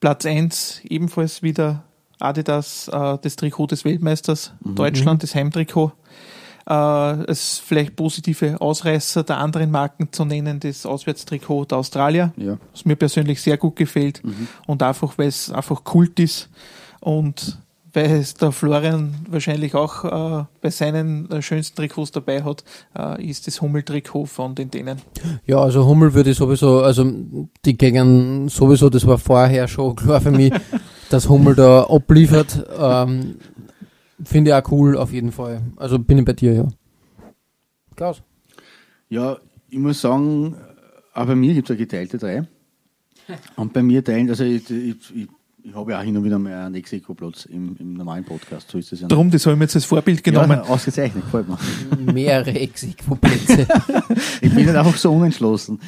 Platz 1 ebenfalls wieder Adidas, äh, das Trikot des Weltmeisters Deutschland, das Heimtrikot. Äh, als vielleicht positive Ausreißer der anderen Marken zu nennen, das Auswärtstrikot der Australier, Ja. was mir persönlich sehr gut gefällt und einfach, weil es einfach Kult ist und weil es der Florian wahrscheinlich auch äh, bei seinen äh, schönsten Trikots dabei hat, äh, ist das Hummel-Trikot von den Dänen. Ja, also Hummel würde ich sowieso, also die gegen sowieso, das war vorher schon klar für mich, dass Hummel da abliefert. Ähm, Finde ich auch cool auf jeden Fall. Also bin ich bei dir, ja. Klaus. Ja, ich muss sagen, auch bei mir gibt es eine geteilte drei. Und bei mir teilen, also ich, ich, ich, ich habe ja auch hin und wieder mal einen Exekoplatz im, im normalen Podcast, so ist das ja. Darum, das habe ich mir jetzt als Vorbild genommen. Ja, ausgezeichnet, gefällt mir. Mehrere Exequo-Plätze. Ich bin nicht einfach so unentschlossen.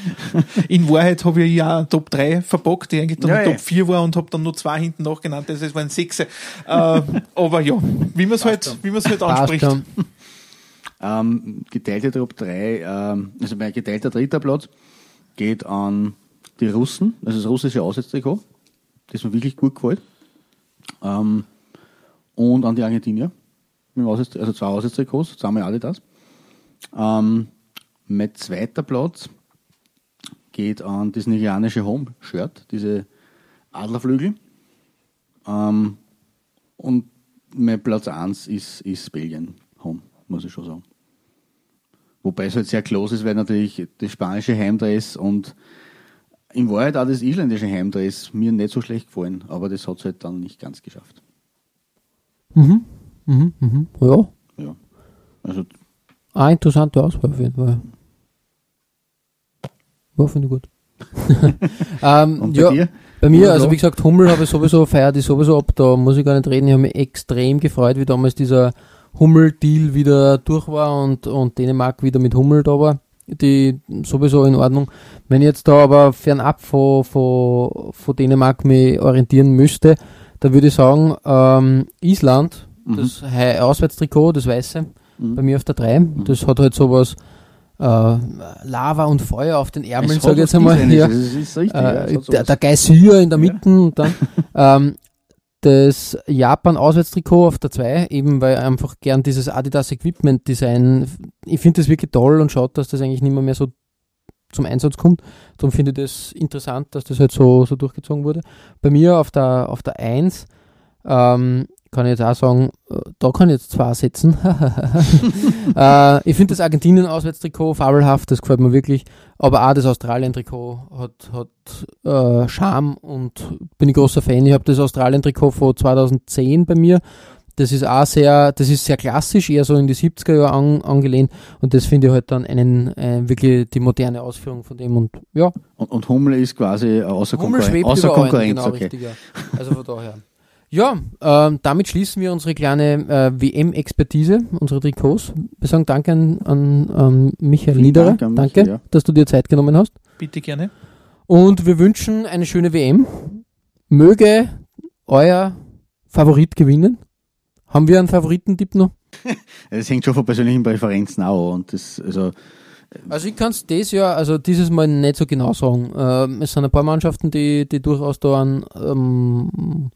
In Wahrheit habe ich ja Top 3 verbockt, die eigentlich dann Ja, Top ja. 4 war und habe dann nur zwei hinten nachgenannt, das heißt, waren sechs. Äh, aber ja, wie man es halt, wie man es halt anspricht. Ähm, geteilte Top 3, ähm, also mein geteilter dritter Platz geht an die Russen, also das russische Auswärtstrikot, das mir wirklich gut gefällt. Ähm, und an die Argentinier, also zwei Auswärtstrikots, zweimal Adidas. Ähm, mein zweiter Platz geht an das nigerianische Home-Shirt, diese Adlerflügel. Ähm, und mein Platz 1 ist, ist Belgien Home, muss ich schon sagen. Wobei es halt sehr close ist, weil natürlich das spanische Heimdress und in Wahrheit auch das isländische Heimdress mir nicht so schlecht gefallen, aber das hat es halt dann nicht ganz geschafft. Mhm. Mhm. Mhm. Ja. Ja. Also Ah, interessante Auswahl auf jeden Fall. Ja, finde ich gut. ähm, und bei ja, dir? bei mir, also wie gesagt, Hummel habe ich sowieso, feiert ich sowieso ab, da muss ich gar nicht reden, ich habe mich extrem gefreut, wie damals dieser Hummel-Deal wieder durch war und, und Dänemark wieder mit Hummel da war. Die sowieso in Ordnung. Wenn ich jetzt da aber fernab von, von, von Dänemark mich orientieren müsste, dann würde ich sagen, ähm, Island, Mhm. das Auswärtstrikot, das Weiße, bei mir auf der 3. Mhm. Das hat halt sowas äh, Lava und Feuer auf den Ärmeln, Es sag hat ich jetzt einmal. Ja. Richtig. ja, Äh, hat der, der Geysir in der Mitte und dann ähm, das Japan-Auswärtstrikot auf der 2, eben weil einfach gern dieses Adidas Equipment Design, ich finde das wirklich toll und schaut, dass das eigentlich nicht mehr, mehr so zum Einsatz kommt. Darum finde ich das interessant, dass das halt so, so durchgezogen wurde. Bei mir auf der, auf der 1 ähm, kann ich jetzt auch sagen, äh, da kann ich jetzt zwei setzen. äh, ich finde das Argentinien-Auswärtstrikot fabelhaft, das gefällt mir wirklich. Aber auch das Australien-Trikot hat, hat äh, Charme und bin ich großer Fan. Ich habe das Australien-Trikot von 2010 bei mir. Das ist auch sehr, das ist sehr klassisch, eher so in die 70er Jahre an, angelehnt. Und das finde ich halt dann einen, äh, wirklich die moderne Ausführung von dem. Und ja, Und, und Hummel ist quasi außer, Hummel Konkurren schwebt außer Konkurrenz. genau, okay. richtig, ja. Also von daher. Ja, ähm, damit schließen wir unsere kleine äh, WM-Expertise, unsere Trikots. Wir sagen Danke an, an, an Michael Vielen Niederer. Dank an Danke, Michael, ja. dass du dir Zeit genommen hast. Bitte gerne. Und wir wünschen eine schöne WM. Möge euer Favorit gewinnen. Haben wir einen Favoritentipp noch? Es hängt schon von persönlichen Präferenzen auch. Und das, also, Also ich kann es dieses Jahr, also dieses Mal nicht so genau sagen. Ähm, es sind ein paar Mannschaften, die, die durchaus da einen ähm,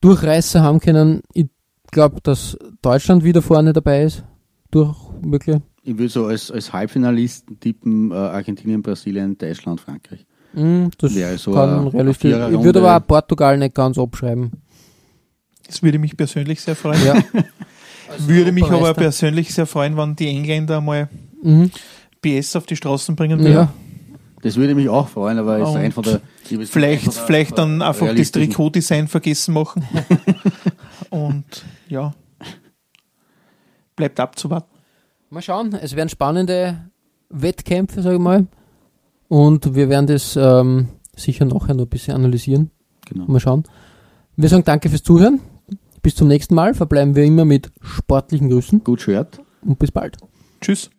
Durchreißer haben können. Ich glaube, dass Deutschland wieder vorne dabei ist. Durch, wirklich. ich würde so als, als Halbfinalisten tippen äh, Argentinien, Brasilien, Deutschland, Frankreich. Mm, das Wäre so kann eine- realistisch. Ich würde aber auch Portugal nicht ganz abschreiben. Das würde mich persönlich sehr freuen. Ja. würde mich aber persönlich sehr freuen, wenn die Engländer mal Mhm. PS auf die Straßen bringen würden. Ja. Das würde mich auch freuen, aber ist rein von der. Vielleicht, von der- vielleicht dann einfach das Trikotdesign vergessen machen. Und ja, bleibt abzuwarten. Mal schauen, es werden spannende Wettkämpfe, sage ich mal. Und wir werden das ähm, sicher nachher noch ein bisschen analysieren. Genau. Mal schauen. Wir sagen danke fürs Zuhören. Bis zum nächsten Mal. Verbleiben wir immer mit sportlichen Grüßen Gut Shirt. und bis bald. Tschüss.